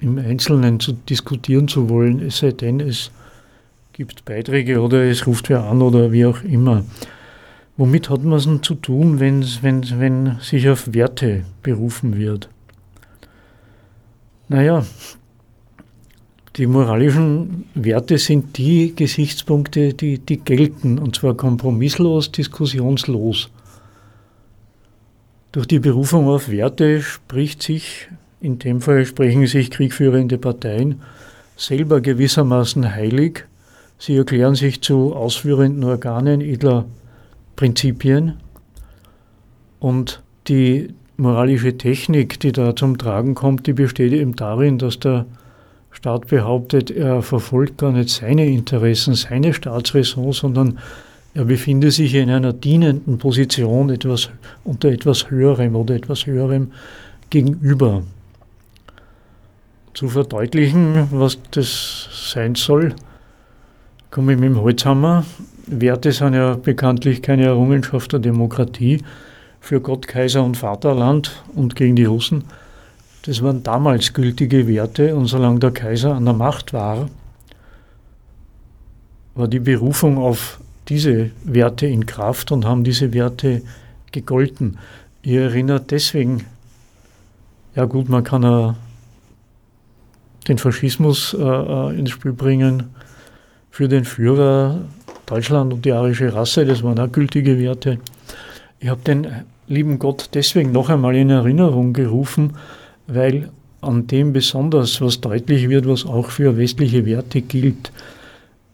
im Einzelnen zu diskutieren zu wollen, es sei denn, es gibt Beiträge oder es ruft wer an oder wie auch immer. Womit hat man es denn zu tun, wenn, wenn, wenn sich auf Werte berufen wird? Naja, die moralischen Werte sind die Gesichtspunkte, die, die gelten, und zwar kompromisslos, diskussionslos. Durch die Berufung auf Werte spricht sich, in dem Fall sprechen sich kriegführende Parteien, selber gewissermaßen heilig. Sie erklären sich zu ausführenden Organen edler Prinzipien und die moralische Technik, die da zum Tragen kommt, die besteht eben darin, dass der Staat behauptet, er verfolgt gar nicht seine Interessen, seine Staatsräson, sondern er befindet sich in einer dienenden Position etwas, unter etwas Höherem oder etwas Höherem gegenüber. Zu verdeutlichen, was das sein soll, komme ich mit dem Holzhammer. Werte sind ja bekanntlich keine Errungenschaft der Demokratie für Gott, Kaiser und Vaterland und gegen die Russen. Das waren damals gültige Werte und solange der Kaiser an der Macht war, war die Berufung auf diese Werte in Kraft und haben diese Werte gegolten. Ihr erinnert deswegen, ja gut, man kann ja den Faschismus äh, ins Spiel bringen, für den Führer Deutschland und die arische Rasse, das waren auch gültige Werte. Ich habe den lieben Gott deswegen noch einmal in Erinnerung gerufen, weil an dem besonders was deutlich wird, was auch für westliche Werte gilt.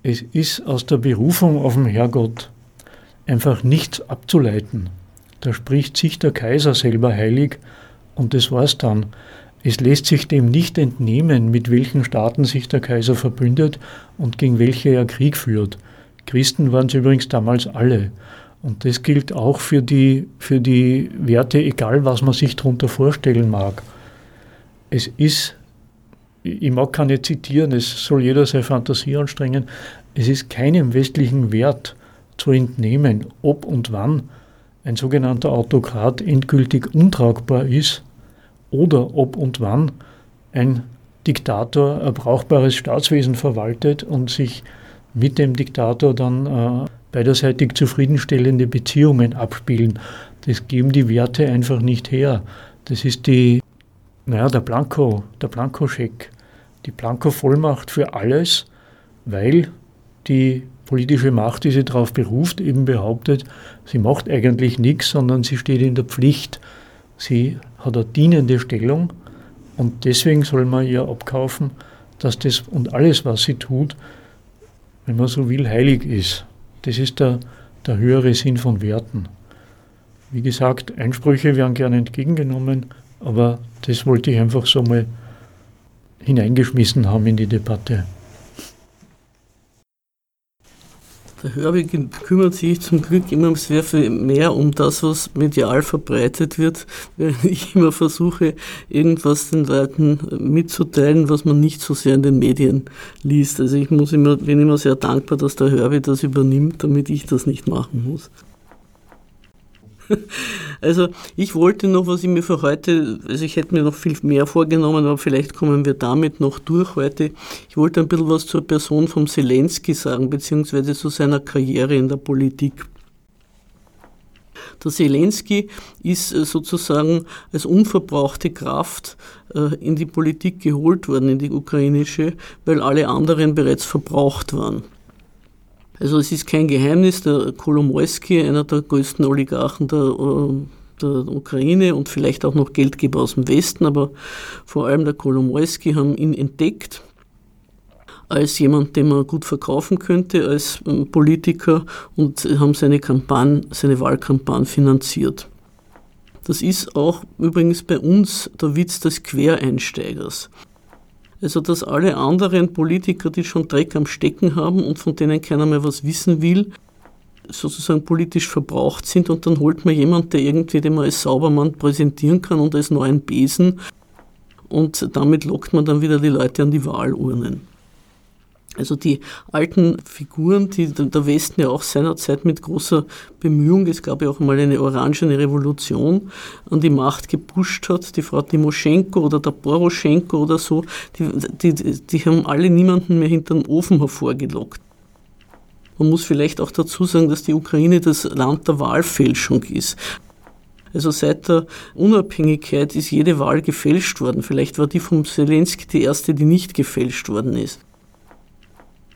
Es ist aus der Berufung auf den Herrgott einfach nichts abzuleiten. Da spricht sich der Kaiser selber heilig und das war's dann. Es lässt sich dem nicht entnehmen, mit welchen Staaten sich der Kaiser verbündet und gegen welche er Krieg führt. Christen waren es übrigens damals alle. Und das gilt auch für die, für die Werte, egal was man sich darunter vorstellen mag. Es ist, ich mag keine zitieren, es soll jeder seine Fantasie anstrengen, es ist keinem westlichen Wert zu entnehmen, ob und wann ein sogenannter Autokrat endgültig untragbar ist oder ob und wann ein Diktator ein brauchbares Staatswesen verwaltet und sich mit dem Diktator dann äh, beiderseitig zufriedenstellende Beziehungen abspielen. Das geben die Werte einfach nicht her. Das ist die, naja, der Blanko, der Blankoscheck, die Blanko-Vollmacht für alles, weil die politische Macht, die sie darauf beruft, eben behauptet, sie macht eigentlich nichts, sondern sie steht in der Pflicht, Sie hat eine dienende Stellung und deswegen soll man ihr abkaufen, dass das und alles, was sie tut, wenn man so will, heilig ist. Das ist der, der höhere Sinn von Werten. Wie gesagt, Einsprüche werden gerne entgegengenommen, aber das wollte ich einfach so mal hineingeschmissen haben in die Debatte. Der Herbie kümmert sich zum Glück immer sehr viel mehr um das, was medial verbreitet wird, während ich immer versuche, irgendwas den Leuten mitzuteilen, was man nicht so sehr in den Medien liest. Also ich muss immer, bin immer sehr dankbar, dass der Herbie das übernimmt, damit ich das nicht machen muss. Also ich wollte noch, was ich mir für heute, also ich hätte mir noch viel mehr vorgenommen, aber vielleicht kommen wir damit noch durch heute. Ich wollte ein bisschen was zur Person von Zelensky sagen, beziehungsweise zu seiner Karriere in der Politik. Der Zelensky ist äh, sozusagen als unverbrauchte Kraft äh, in die Politik geholt worden, in die ukrainische, weil alle anderen bereits verbraucht waren. Also es ist kein Geheimnis, der Kolomoisky, einer der größten Oligarchen der, äh, der Ukraine und vielleicht auch noch Geldgeber aus dem Westen, aber vor allem der Kolomoisky haben ihn entdeckt als jemand, den man gut verkaufen könnte als ähm, Politiker und haben seine Kampagne, seine Wahlkampagne finanziert. Das ist auch übrigens bei uns der Witz des Quereinsteigers. Also dass alle anderen Politiker, die schon Dreck am Stecken haben und von denen keiner mehr was wissen will, sozusagen politisch verbraucht sind und dann holt man jemanden, der irgendwie den man als Saubermann präsentieren kann und als neuen Besen und damit lockt man dann wieder die Leute an die Wahlurnen. Also die alten Figuren, die der Westen ja auch seinerzeit mit großer Bemühung, es gab ja auch mal eine orangene Revolution, an die Macht gepusht hat, die Frau Timoschenko oder der Poroschenko oder so, die, die, die haben alle niemanden mehr hinter den Ofen hervorgelockt. Man muss vielleicht auch dazu sagen, dass die Ukraine das Land der Wahlfälschung ist. Also seit der Unabhängigkeit ist jede Wahl gefälscht worden. Vielleicht war die vom Zelensky die erste, die nicht gefälscht worden ist.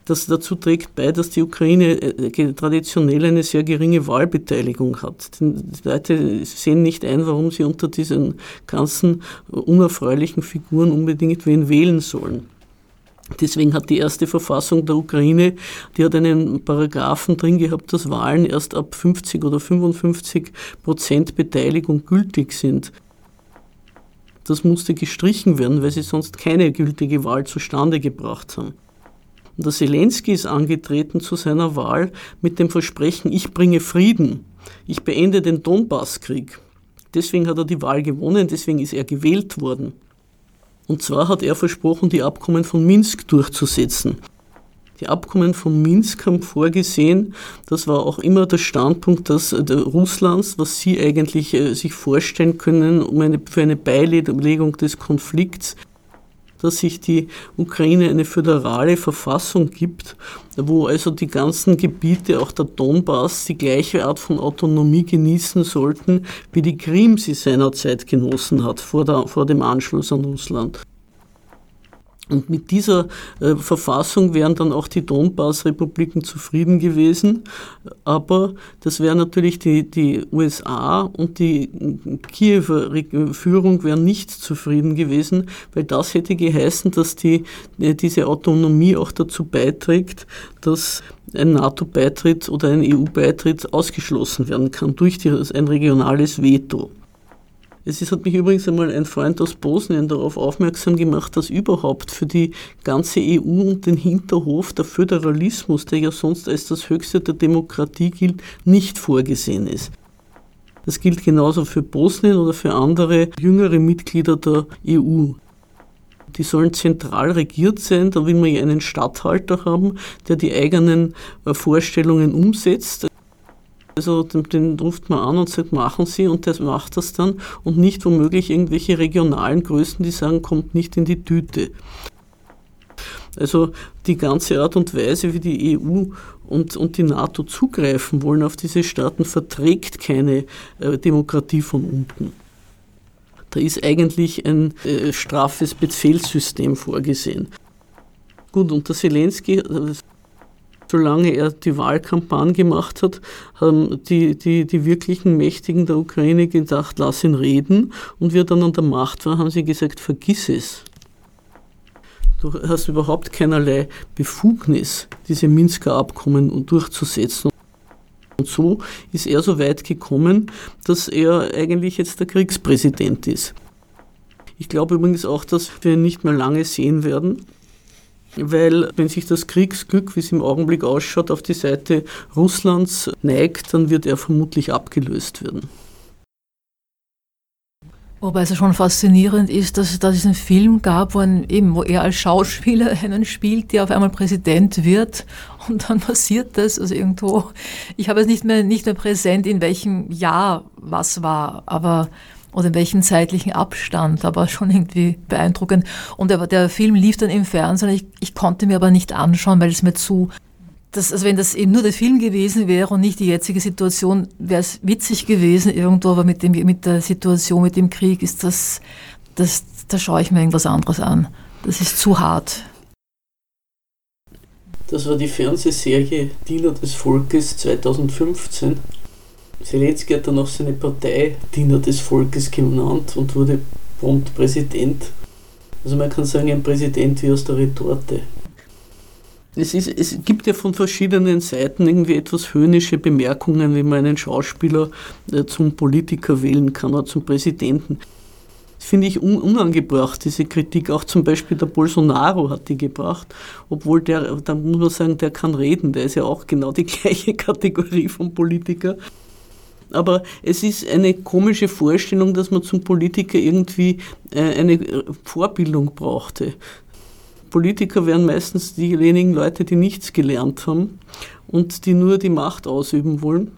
Das dazu trägt bei, dass die Ukraine äh, traditionell eine sehr geringe Wahlbeteiligung hat. Die Leute sehen nicht ein, warum sie unter diesen ganzen unerfreulichen Figuren unbedingt wen wählen sollen. Deswegen hat die erste Verfassung der Ukraine, die hat einen Paragraphen drin gehabt, dass Wahlen erst ab 50 oder 55 Prozent Beteiligung gültig sind. Das musste gestrichen werden, weil sie sonst keine gültige Wahl zustande gebracht haben. Und der Zelensky ist angetreten zu seiner Wahl mit dem Versprechen, ich bringe Frieden, ich beende den Donbasskrieg. Deswegen hat er die Wahl gewonnen, deswegen ist er gewählt worden. Und zwar hat er versprochen, die Abkommen von Minsk durchzusetzen. Die Abkommen von Minsk haben vorgesehen, das war auch immer der Standpunkt dass, äh, Russlands, was sie eigentlich äh, sich vorstellen können, um eine, für eine Beilegung des Konflikts, dass sich die Ukraine eine föderale Verfassung gibt, wo also die ganzen Gebiete, auch der Donbass, die gleiche Art von Autonomie genießen sollten, wie die Krim sie seinerzeit genossen hat, vor, der, vor dem Anschluss an Russland. Und mit dieser äh, Verfassung wären dann auch die Donbass-Republiken zufrieden gewesen. Aber das wäre natürlich die, die USA und die Kiewer Führung wären nicht zufrieden gewesen, weil das hätte geheißen, dass die, äh, diese Autonomie auch dazu beiträgt, dass ein NATO-Beitritt oder ein EU-Beitritt ausgeschlossen werden kann durch die, ein regionales Veto. Es ist, hat mich übrigens einmal ein Freund aus Bosnien darauf aufmerksam gemacht, dass überhaupt für die ganze EU und den Hinterhof der Föderalismus, der ja sonst als das Höchste der Demokratie gilt, nicht vorgesehen ist. Das gilt genauso für Bosnien oder für andere jüngere Mitglieder der EU. Die sollen zentral regiert sein, da will man ja einen Statthalter haben, der die eigenen äh, Vorstellungen umsetzt. Also den, den, ruft man an und sagt, machen Sie und der macht das dann und nicht womöglich irgendwelche regionalen Größen, die sagen, kommt nicht in die Tüte. Also die ganze Art und Weise, wie die EU und, und die NATO zugreifen wollen auf diese Staaten, verträgt keine äh, Demokratie von unten. Da ist eigentlich ein äh, straffes Befehlssystem vorgesehen. Gut, und der Zelensky, äh, solange er die Wahlkampagne gemacht hat, haben die, die, die wirklichen Mächtigen der Ukraine gedacht, lass ihn reden. Und wie er dann an der Macht war, haben sie gesagt, vergiss es. Du hast überhaupt keinerlei Befugnis, diese Minsker Abkommen durchzusetzen. Und so ist er so weit gekommen, dass er eigentlich jetzt der Kriegspräsident ist. Ich glaube übrigens auch, dass wir ihn nicht mehr lange sehen werden weil wenn sich das Kriegsglück, wie es im Augenblick ausschaut, auf die Seite Russlands neigt, dann wird er vermutlich abgelöst werden. Wobei es ja schon faszinierend ist, dass es da diesen Film gab, wo, ein, eben, wo er als Schauspieler einen spielt, der auf einmal Präsident wird und dann passiert das, also irgendwo, ich habe es nicht mehr, nicht mehr präsent, in welchem Jahr was war, aber oder in welchem zeitlichen Abstand, aber schon irgendwie beeindruckend. Und der, der Film lief dann im Fernsehen, ich, ich konnte mir aber nicht anschauen, weil es mir zu das, also wenn das eben nur der Film gewesen wäre und nicht die jetzige Situation, wäre es witzig gewesen irgendwo, aber mit, dem, mit der Situation, mit dem Krieg ist das, das, da schaue ich mir irgendwas anderes an. Das ist zu hart. Das war die Fernsehserie Diener des Volkes 2015. Zelensky hat dann auch seine Partei Diener des Volkes genannt und wurde prompt Präsident. Also man kann sagen, ein Präsident wie aus der Retorte. Es, ist, es gibt ja von verschiedenen Seiten irgendwie etwas höhnische Bemerkungen, wie man einen Schauspieler äh, zum Politiker wählen kann oder zum Präsidenten. Das finde ich un unangebracht, diese Kritik. Auch zum Beispiel der Bolsonaro hat die gebracht, obwohl der, da muss man sagen, der kann reden, der ist ja auch genau die gleiche Kategorie von Politiker. Aber es ist eine komische Vorstellung, dass man zum Politiker irgendwie äh, eine Vorbildung brauchte. Politiker wären meistens diejenigen Leute, die nichts gelernt haben und die nur die Macht ausüben wollen.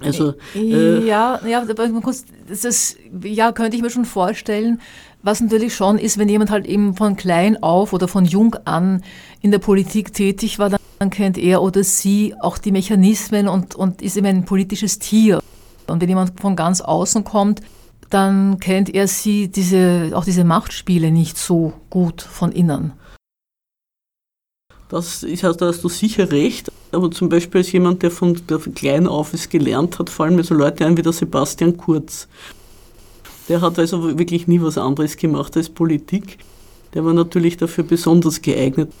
Also, äh, ja, ja, das ist, ja, könnte ich mir schon vorstellen. Was natürlich schon ist, wenn jemand halt eben von klein auf oder von jung an in der Politik tätig war, dann kennt er oder sie auch die Mechanismen und, und ist eben ein politisches Tier. Und wenn jemand von ganz außen kommt, dann kennt er sie diese, auch diese Machtspiele nicht so gut von innen. Das ist, da hast du sicher recht. Aber zum Beispiel als jemand, der von der klein auf es gelernt hat, fallen mir so Leute ein wie der Sebastian Kurz. Der hat also wirklich nie was anderes gemacht als Politik. Der war natürlich dafür besonders geeignet.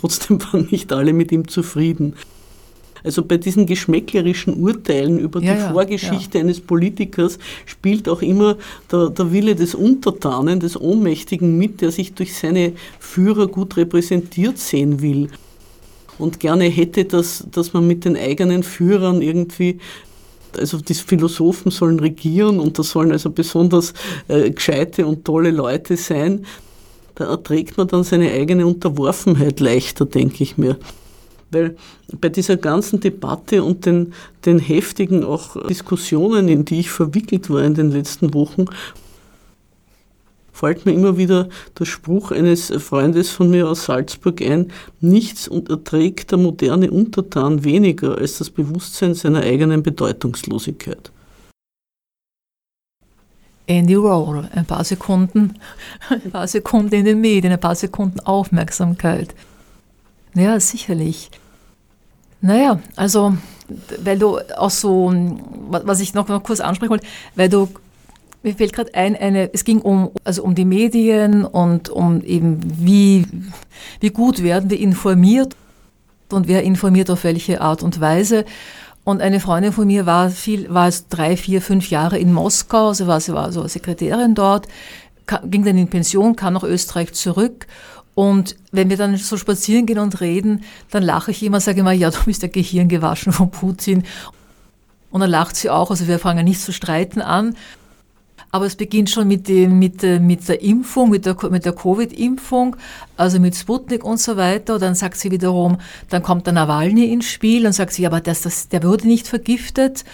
Trotzdem waren nicht alle mit ihm zufrieden. Also bei diesen geschmäcklerischen Urteilen über ja, die ja, Vorgeschichte ja. eines Politikers spielt auch immer der, der Wille des Untertanen, des Ohnmächtigen mit, der sich durch seine Führer gut repräsentiert sehen will und gerne hätte, dass, dass man mit den eigenen Führern irgendwie also die Philosophen sollen regieren und das sollen also besonders äh, gescheite und tolle Leute sein. Da erträgt man dann seine eigene Unterworfenheit leichter, denke ich mir. Weil bei dieser ganzen Debatte und den, den heftigen auch Diskussionen, in die ich verwickelt war in den letzten Wochen, fällt mir immer wieder der Spruch eines Freundes von mir aus Salzburg ein, nichts erträgt der moderne Untertan weniger als das Bewusstsein seiner eigenen Bedeutungslosigkeit. Andy Roll, ein paar Sekunden, ein paar Sekunden in den Medien, ein paar Sekunden Aufmerksamkeit. Ja, sicherlich. Naja, also, weil du auch so, was ich noch, noch kurz ansprechen wollte, weil du, mir fällt gerade ein, eine, es ging um, also um die Medien und um eben, wie, wie gut werden wir informiert und wer informiert auf welche Art und Weise. Und eine Freundin von mir war viel, war es drei, vier, fünf Jahre in Moskau, also war, sie war so Sekretärin dort, ging dann in Pension, kam nach Österreich zurück und wenn wir dann so spazieren gehen und reden, dann lache ich immer, sage immer, ja, du bist der Gehirn gewaschen von Putin. Und dann lacht sie auch, also wir fangen nicht zu streiten an. Aber es beginnt schon mit, dem, mit, mit der Impfung, mit der, mit der Covid-Impfung, also mit Sputnik und so weiter. Und dann sagt sie wiederum, dann kommt der Nawalny ins Spiel und sagt sie, aber das, das, der wurde nicht vergiftet.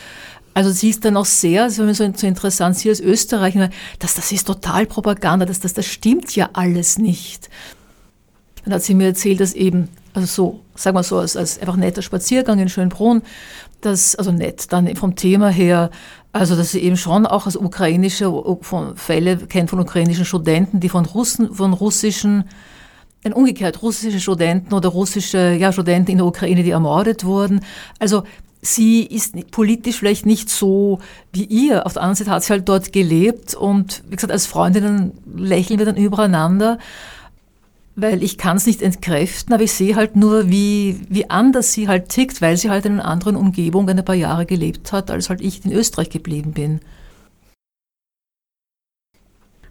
Also sie ist dann auch sehr, das mir so, so interessant, sie als Österreicher, das, das ist total Propaganda, das, das, das stimmt ja alles nicht. Dann hat sie mir erzählt, dass eben, also so, sagen wir so, als, als einfach netter Spaziergang in Schönbrunn, das, also nett, dann vom Thema her, also dass sie eben schon auch als ukrainische von Fälle kennt von ukrainischen Studenten, die von Russen, von russischen, dann umgekehrt russische Studenten oder russische ja, Studenten in der Ukraine, die ermordet wurden. Also sie ist politisch vielleicht nicht so wie ihr. Auf der anderen Seite hat sie halt dort gelebt und wie gesagt, als Freundinnen lächeln wir dann übereinander weil ich kann es nicht entkräften, aber ich sehe halt nur, wie, wie anders sie halt tickt, weil sie halt in einer anderen Umgebung ein paar Jahre gelebt hat, als halt ich in Österreich geblieben bin.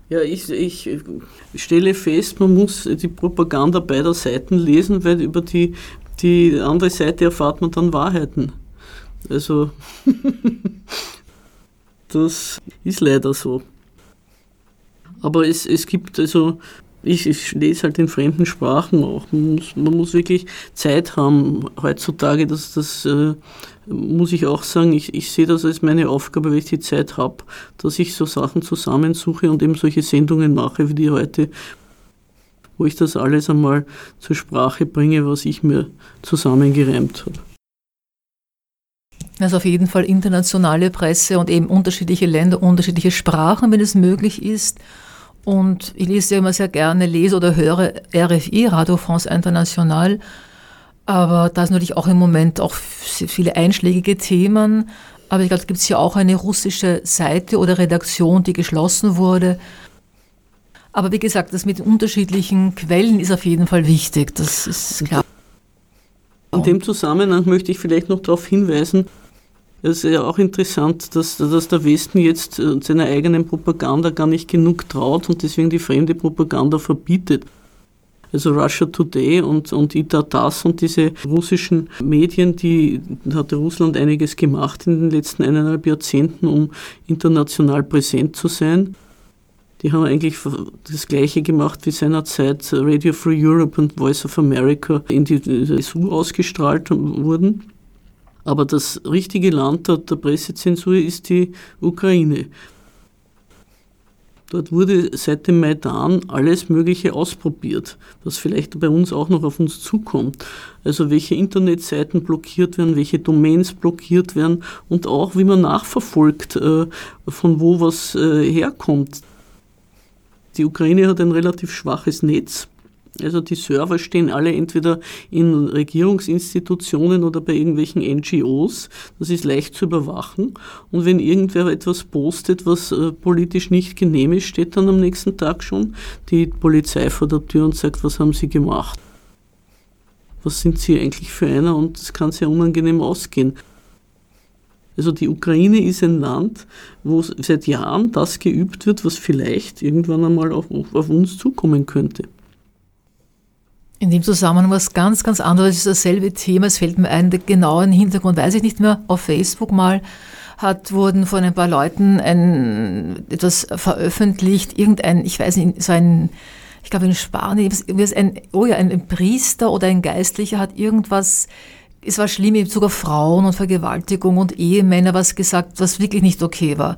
Ja, ich, ich stelle fest, man muss die Propaganda beider Seiten lesen, weil über die, die andere Seite erfahrt man dann Wahrheiten. Also, das ist leider so. Aber es, es gibt also ich, ich lese halt in fremden Sprachen auch. Man muss, man muss wirklich Zeit haben heutzutage. Das, das äh, muss ich auch sagen. Ich, ich sehe das als meine Aufgabe, wenn ich die Zeit habe, dass ich so Sachen zusammensuche und eben solche Sendungen mache wie die heute, wo ich das alles einmal zur Sprache bringe, was ich mir zusammengereimt habe. Also auf jeden Fall internationale Presse und eben unterschiedliche Länder, unterschiedliche Sprachen, wenn es möglich ist. Und ich lese ja immer sehr gerne, lese oder höre RFI, Radio France International. Aber da ist natürlich auch im Moment auch viele einschlägige Themen. Aber ich glaube, es gibt ja auch eine russische Seite oder Redaktion, die geschlossen wurde. Aber wie gesagt, das mit unterschiedlichen Quellen ist auf jeden Fall wichtig. Das ist klar. In dem Zusammenhang möchte ich vielleicht noch darauf hinweisen, Es ist ja auch interessant, dass, dass der Westen jetzt äh, seiner eigenen Propaganda gar nicht genug traut und deswegen die fremde Propaganda verbietet. Also Russia Today und, und Ita Das und diese russischen Medien, die hat Russland einiges gemacht in den letzten eineinhalb Jahrzehnten, um international präsent zu sein. Die haben eigentlich das Gleiche gemacht wie seinerzeit Radio Free Europe und Voice of America in die SU ausgestrahlt wurden. Aber das richtige Land der, Pressezensur ist die Ukraine. Dort wurde seit dem Maidan alles Mögliche ausprobiert, was vielleicht bei uns auch noch auf uns zukommt. Also welche Internetseiten blockiert werden, welche Domains blockiert werden und auch wie man nachverfolgt, äh, von wo was äh, herkommt. Die Ukraine hat ein relativ schwaches Netz. Also die Server stehen alle entweder in Regierungsinstitutionen oder bei irgendwelchen NGOs. Das ist leicht zu überwachen. Und wenn irgendwer etwas postet, was äh, politisch nicht genehm ist, steht dann am nächsten Tag schon die Polizei vor der Tür und sagt, was haben Sie gemacht? Was sind Sie eigentlich für einer? Und das kann sehr unangenehm ausgehen. Also die Ukraine ist ein Land, wo seit Jahren das geübt wird, was vielleicht irgendwann einmal auf, auf uns zukommen könnte. In dem Zusammenhang was ganz, ganz anderes ist dasselbe Thema. Es fällt mir ein, den genauen Hintergrund weiß ich nicht mehr. Auf Facebook mal hat, wurden von ein paar Leuten ein, etwas veröffentlicht, irgendein, ich weiß nicht, so ein, ich glaube in Spanien, ein, oh ja, ein Priester oder ein Geistlicher hat irgendwas, es war schlimm Bezug auf Frauen und Vergewaltigung und Ehemänner was gesagt, was wirklich nicht okay war.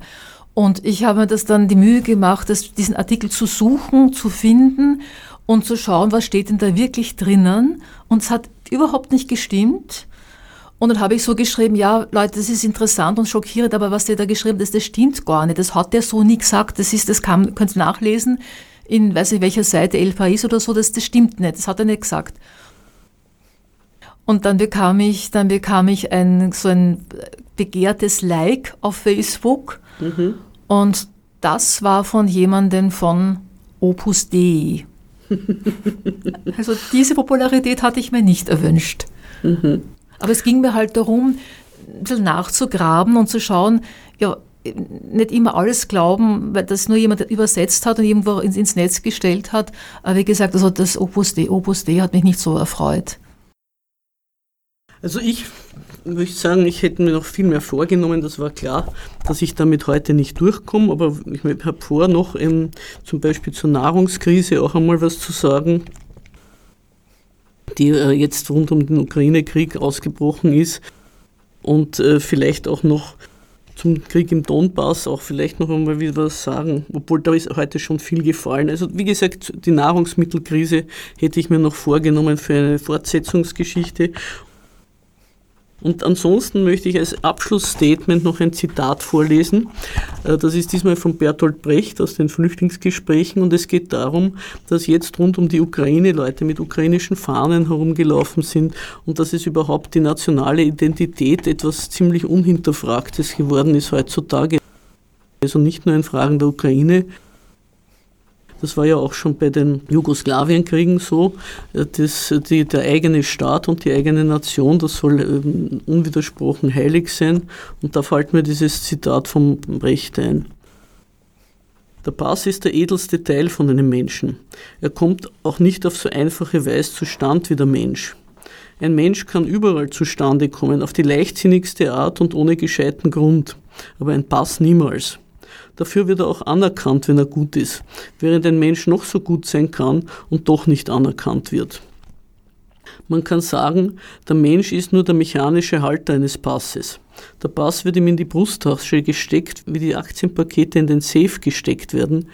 Und ich habe mir das dann die Mühe gemacht, das, diesen Artikel zu suchen, zu finden und zu schauen, was steht denn da wirklich drinnen. Und es hat überhaupt nicht gestimmt. Und dann habe ich so geschrieben, ja, Leute, das ist interessant und schockierend, aber was der da geschrieben hat, das stimmt gar nicht. Das hat der so nie gesagt. Das ist, das kann, könnt ihr nachlesen in, weiß ich welcher Seite, El País oder so, das, das stimmt nicht. Das hat er nicht gesagt. Und dann bekam ich, dann bekam ich ein, so ein begehrtes Like auf Facebook. Mhm. Und das war von jemandem von Opus Dei. Also diese Popularität hatte ich mir nicht erwünscht. Mhm. Aber es ging mir halt darum, ein bisschen nachzugraben und zu schauen, ja, nicht immer alles glauben, weil das nur jemand übersetzt hat und irgendwo ins, ins Netz gestellt hat. Aber wie gesagt, also das Opus Dei, Opus Dei hat mich nicht so erfreut. Also ich würde sagen, ich hätte mir noch viel mehr vorgenommen. Das war klar, dass ich damit heute nicht durchkomme. Aber ich habe vor, noch ähm, zum Beispiel zur Nahrungskrise auch einmal was zu sagen, die äh, jetzt rund um den Ukraine-Krieg ausgebrochen ist. Und äh, vielleicht auch noch zum Krieg im Donbass auch vielleicht noch einmal wieder was sagen, obwohl da ist heute schon viel gefallen. Also wie gesagt, die Nahrungsmittelkrise hätte ich mir noch vorgenommen für eine Fortsetzungsgeschichte und ansonsten möchte ich als Abschlussstatement noch ein Zitat vorlesen. Äh, das ist diesmal von Bertolt Brecht aus den Flüchtlingsgesprächen und es geht darum, dass jetzt rund um die Ukraine Leute mit ukrainischen Fahnen herumgelaufen sind und dass es überhaupt die nationale Identität etwas ziemlich Unhinterfragtes geworden ist heutzutage. Also nicht nur in Fragen der Ukraine, das war ja auch schon bei den Jugoslawienkriegen so. Äh, das, die, der eigene Staat und die eigene Nation, das soll ähm, unwidersprochen heilig sein. Und da fällt mir dieses Zitat vom Brecht ein. Der Pass ist der edelste Teil von einem Menschen. Er kommt auch nicht auf so einfache Weise zustand wie der Mensch. Ein Mensch kann überall zustande kommen, auf die leichtsinnigste Art und ohne gescheiten Grund, aber ein Pass niemals. Dafür wird er auch anerkannt, wenn er gut ist, während ein Mensch noch so gut sein kann und doch nicht anerkannt wird. Man kann sagen, der Mensch ist nur der mechanische Halter eines Passes. Der Pass wird ihm in die Brusttasche gesteckt, wie die Aktienpakete in den Safe gesteckt werden,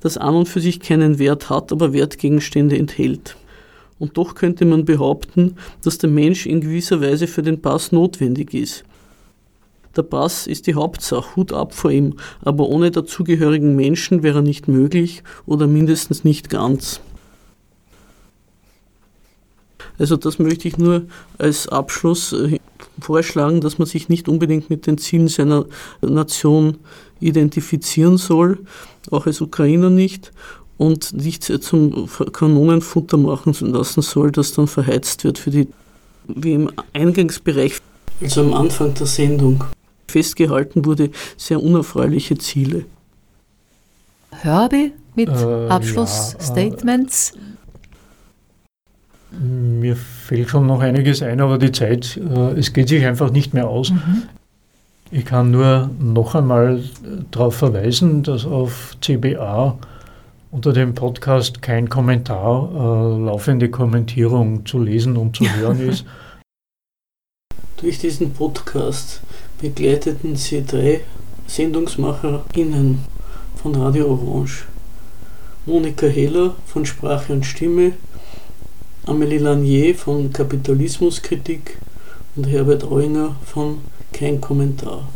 das an und für sich keinen Wert hat, aber Wertgegenstände enthält. Und doch könnte man behaupten, dass der Mensch in gewisser Weise für den Pass notwendig ist. Der Pass ist die Hauptsache, Hut ab vor ihm, aber ohne dazugehörigen Menschen wäre er nicht möglich oder mindestens nicht ganz. Also das möchte ich nur als Abschluss äh, vorschlagen, dass man sich nicht unbedingt mit den Zielen seiner Nation identifizieren soll, auch als Ukrainer nicht, und nicht zum Kanonenfutter machen lassen soll, das dann verheizt wird für die, wie im Eingangsbereich. Also am Anfang der Sendung festgehalten wurde, sehr unerfreuliche Ziele. Hörbe mit äh, Abschlussstatements. Ja, äh, mir fällt schon noch einiges ein, aber die Zeit, äh, es geht sich einfach nicht mehr aus. Mhm. Ich kann nur noch einmal darauf verweisen, dass auf CBA unter dem Podcast kein Kommentar, äh, laufende Kommentierung zu lesen und zu hören ist. Durch diesen Podcast begleiteten sie drei SendungsmacherInnen von Radio Orange. Monika Heller von Sprache und Stimme, Amelie Lanier von Kapitalismuskritik und Herbert Eunger von Kein Kommentar.